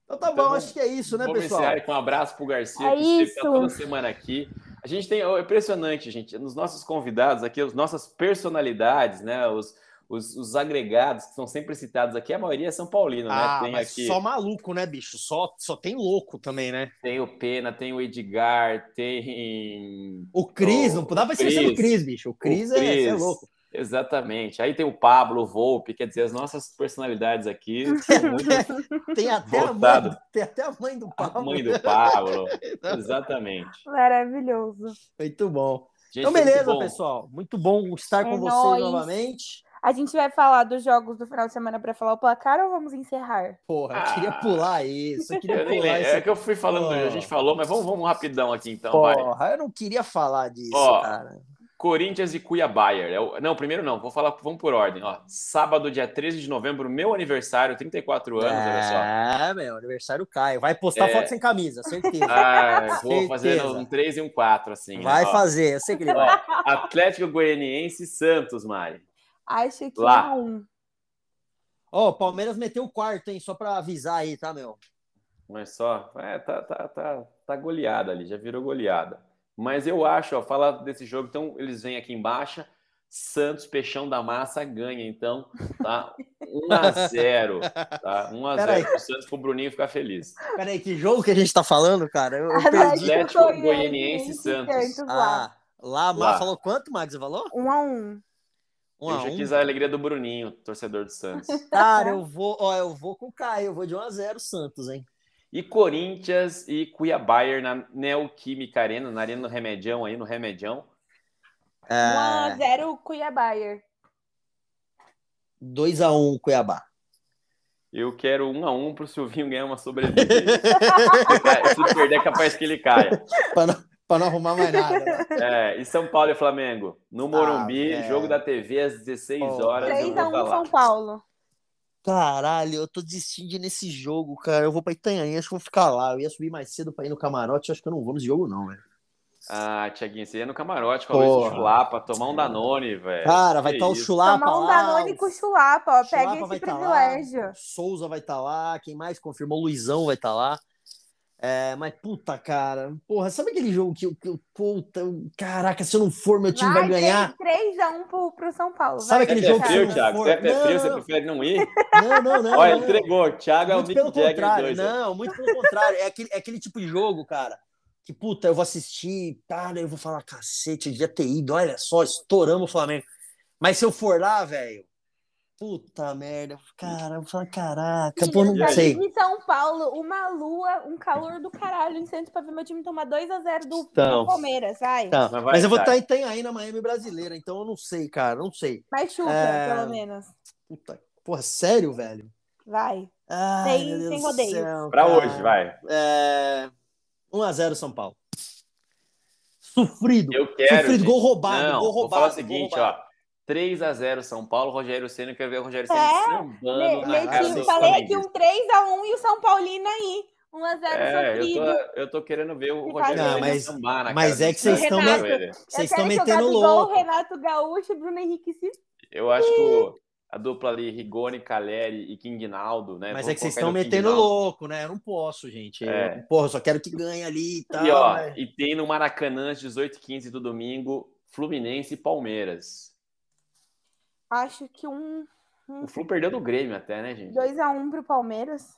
Então tá então, bom, acho que é isso, né, pessoal? com um abraço pro Garcia, é que toda semana aqui. A gente tem, é impressionante, gente, nos nossos convidados aqui, as nossas personalidades, né, os, os, os, agregados que são sempre citados aqui, a maioria é São Paulino, né? ah, né? Tem aqui... Só maluco, né, bicho? Só, só tem louco também, né? Tem o Pena, tem o Edgar, tem. O Cris, o... não dá pra ser o Cris, bicho. O Cris, é, é louco. Exatamente. Aí tem o Pablo, o Volpe, quer dizer, as nossas personalidades aqui tem, até a mãe, tem até a mãe do Pablo. A mãe do Pablo. Exatamente. Maravilhoso. Muito bom. Gente, então, beleza, pessoal. Muito bom estar é com nóis. vocês novamente. A gente vai falar dos jogos do final de semana para falar o placar ou vamos encerrar? Porra, eu queria ah. pular isso. Eu queria eu pular isso. É que eu fui falando, a gente falou, mas vamos, vamos rapidão aqui então. Porra, vai. eu não queria falar disso, Ó, cara. Corinthians e Cuiabá. É não, primeiro não, vou falar, vamos por ordem. Ó, sábado, dia 13 de novembro, meu aniversário, 34 anos, é, olha só. É, meu aniversário cai. Vai postar é... foto sem camisa, certeza. Ah, vou fazer um 3 e um 4, assim. Vai né? fazer, eu sei que ele vai. Atlético Goianiense e Santos, Mari. Acho que Lá. um. Ó, oh, o Palmeiras meteu o quarto, hein? Só para avisar aí, tá, meu? Mas só, é, tá, tá, tá, tá goleada ali, já virou goleada. Mas eu acho, ó, fala desse jogo, então eles vêm aqui embaixo. Santos, Peixão da Massa ganha, então, tá? 1 a 0 tá? 1 a 0 pro Santos pro Bruninho ficar feliz. Peraí, que jogo que a gente tá falando, cara? Eu, eu perdi. Atlético Goianiense e Santos. Ah, lá, lá. falou quanto, Max? Falou? 1 a 1 um eu já um. quis a alegria do Bruninho, torcedor do Santos. Cara, eu vou, ó, eu vou com o Caio, eu vou de 1 a 0 Santos, hein? E Corinthians e Cuiabá na Neoquímica Arena, na Arena do Remedião aí, no Remedião. 1x0 Cuiabá. 2x1 Cuiabá. Eu quero 1x1 pro Silvinho ganhar uma sobrevivência. Se perder, é capaz que ele caia. Para não, para não arrumar mais nada. Né? É, e São Paulo e Flamengo? No Morumbi, ah, jogo da TV às 16 horas. 3x1 São Paulo. Caralho, eu tô desistindo nesse jogo, cara. Eu vou pra Itanhaém, acho que vou ficar lá. Eu ia subir mais cedo pra ir no camarote, acho que eu não vou nesse jogo, não, velho. Ah, Tiaguinho, você ia no camarote com o Chulapa, tomar um Danone, velho. Cara, vai estar tá o Chulapa Tomar um Danone com o Chulapa, ó. Pega esse privilégio. Tá Souza vai estar tá lá, quem mais confirmou? Luizão vai estar tá lá. É, mas puta, cara. Porra, sabe aquele jogo que eu. Puta, caraca, se eu não for, meu time vai, vai ganhar. 3x1 pro, pro São Paulo. Sabe aquele jogo é frio, Thiago? Você é frio, você prefere não ir? Não, não, não. Olha, não. entregou. Thiago é o Nick pelo contrário, dois, Não, muito pelo contrário. É aquele, é aquele tipo de jogo, cara. Que puta, eu vou assistir, tá? eu vou falar, cacete, eu devia ter ido, olha só, estouramos o Flamengo. Mas se eu for lá, velho, Puta merda, cara, eu falo, caraca, pô, não sei. Em São Paulo, uma lua, um calor do caralho em Santos pra ver meu time tomar 2x0 do, então, do, Palmeiras, vai. Então, mas, vai, mas eu vou estar tá, aí na Miami brasileira, então eu não sei, cara, não sei. Mas chuta, é... pelo menos. Puta, porra, sério, velho? Vai. Ai, sem, sem rodeio. Céu, pra cara. hoje, vai. É... 1x0 São Paulo. Sofrido. Eu quero. Sofrido, gente. gol roubado, não, gol roubado. Vou falar o seguinte, ó. 3 x 0 São Paulo, Rogério Senna, quer ver o Rogério Senna é, sambando na cara Eu falei aqui um 3 x 1 e o São Paulino aí. 1 x 0 é, eu tô, eu tô querendo ver o Rogério Senna mas, sambar na Mas é que vocês estão vocês estão metendo louco. O Renato Gaúcho e Bruno Henrique se Eu acho que a dupla ali, Rigoni, Caleri e King Naldo, né? Mas é que vocês estão metendo louco, né? Eu não posso, gente. É. Eu, porra, só quero que ganhe ali e tal. E, ó, mas... e tem no Maracanã, às 18h15 do domingo, Fluminense e Palmeiras. Acho que um. um... O Flu perdeu do Grêmio até, né, gente? 2x1 pro Palmeiras.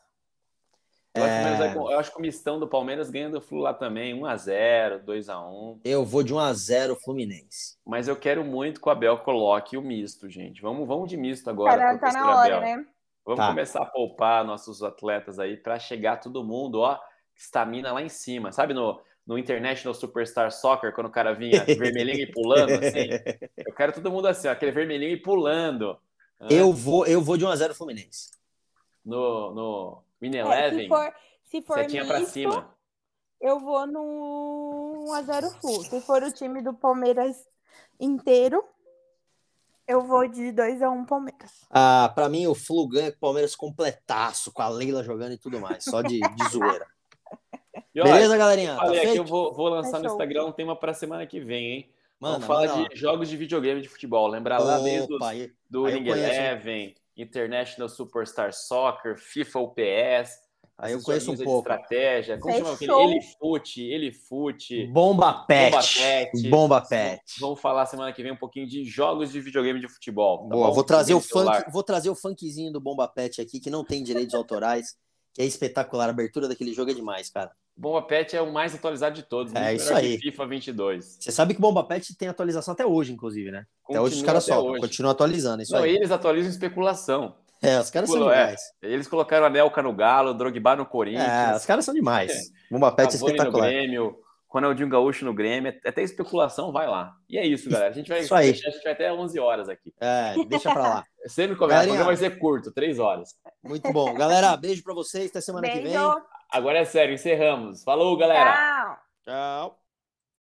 Eu, é... acho eu acho que o mistão do Palmeiras ganha do Flu lá também, 1x0, 2x1. Eu vou de 1x0 Fluminense. Mas eu quero muito que o Abel coloque o misto, gente. Vamos, vamos de misto agora. Cara, tá na hora, Abel. né? Vamos tá. começar a poupar nossos atletas aí para chegar todo mundo, ó, estamina lá em cima. Sabe no, no International Superstar Soccer, quando o cara vinha vermelhinho e pulando, assim. Eu quero todo mundo assim, ó, aquele vermelhinho e pulando. Eu vou, eu vou de 1x0 Fluminense. No, no Win Eleven, é, se for, se for setinha pra cima. Eu vou no 1x0 Flu. Se for o time do Palmeiras inteiro, eu vou de 2x1 Palmeiras. Ah, pra mim o Flu ganha com o Palmeiras completaço, com a Leila jogando e tudo mais, só de, de zoeira. E, Beleza, olha, galerinha? Tá olha, aqui eu vou, vou lançar no Instagram um tema para semana que vem, hein? Mano, Vamos falar de jogos de videogame de futebol. Lembrar lá desde do, do Ring Eleven, International Superstar Soccer, FIFA UPS. Aí eu conheço um pouco. Estratégia. Como chama aquele? Ele fute, ele fute. Bomba Pet. Bomba Pet. Bomba Pet. Vamos falar semana que vem um pouquinho de jogos de videogame de futebol. Tá Boa, bom? vou trazer o funk, vou trazer o funkzinho do Bomba Pet aqui que não tem direitos autorais, que é espetacular. A abertura daquele jogo é demais, cara. Bomba Pet é o mais atualizado de todos. É isso aí. FIFA 22. Você sabe que Bomba Pet tem atualização até hoje, inclusive, né? Continua até hoje os caras soltam, continuam atualizando. Isso Não, aí. eles atualizam especulação. É, os caras são é. demais. É. Eles colocaram a Nelka no Galo, Drogba no Corinthians. É, os caras são demais. É. Bomba Pet é espetacular. No Grêmio, Ronaldinho Gaúcho no Grêmio, até especulação vai lá. E é isso, galera. A gente vai, isso aí. a gente vai até 11 horas aqui. É, deixa pra lá. Sempre começa, Galerinha, vai ser curto, 3 horas. Muito bom. Galera, beijo pra vocês, até semana beijo. que vem. Agora é sério, encerramos. Falou, galera. Tchau. Tchau.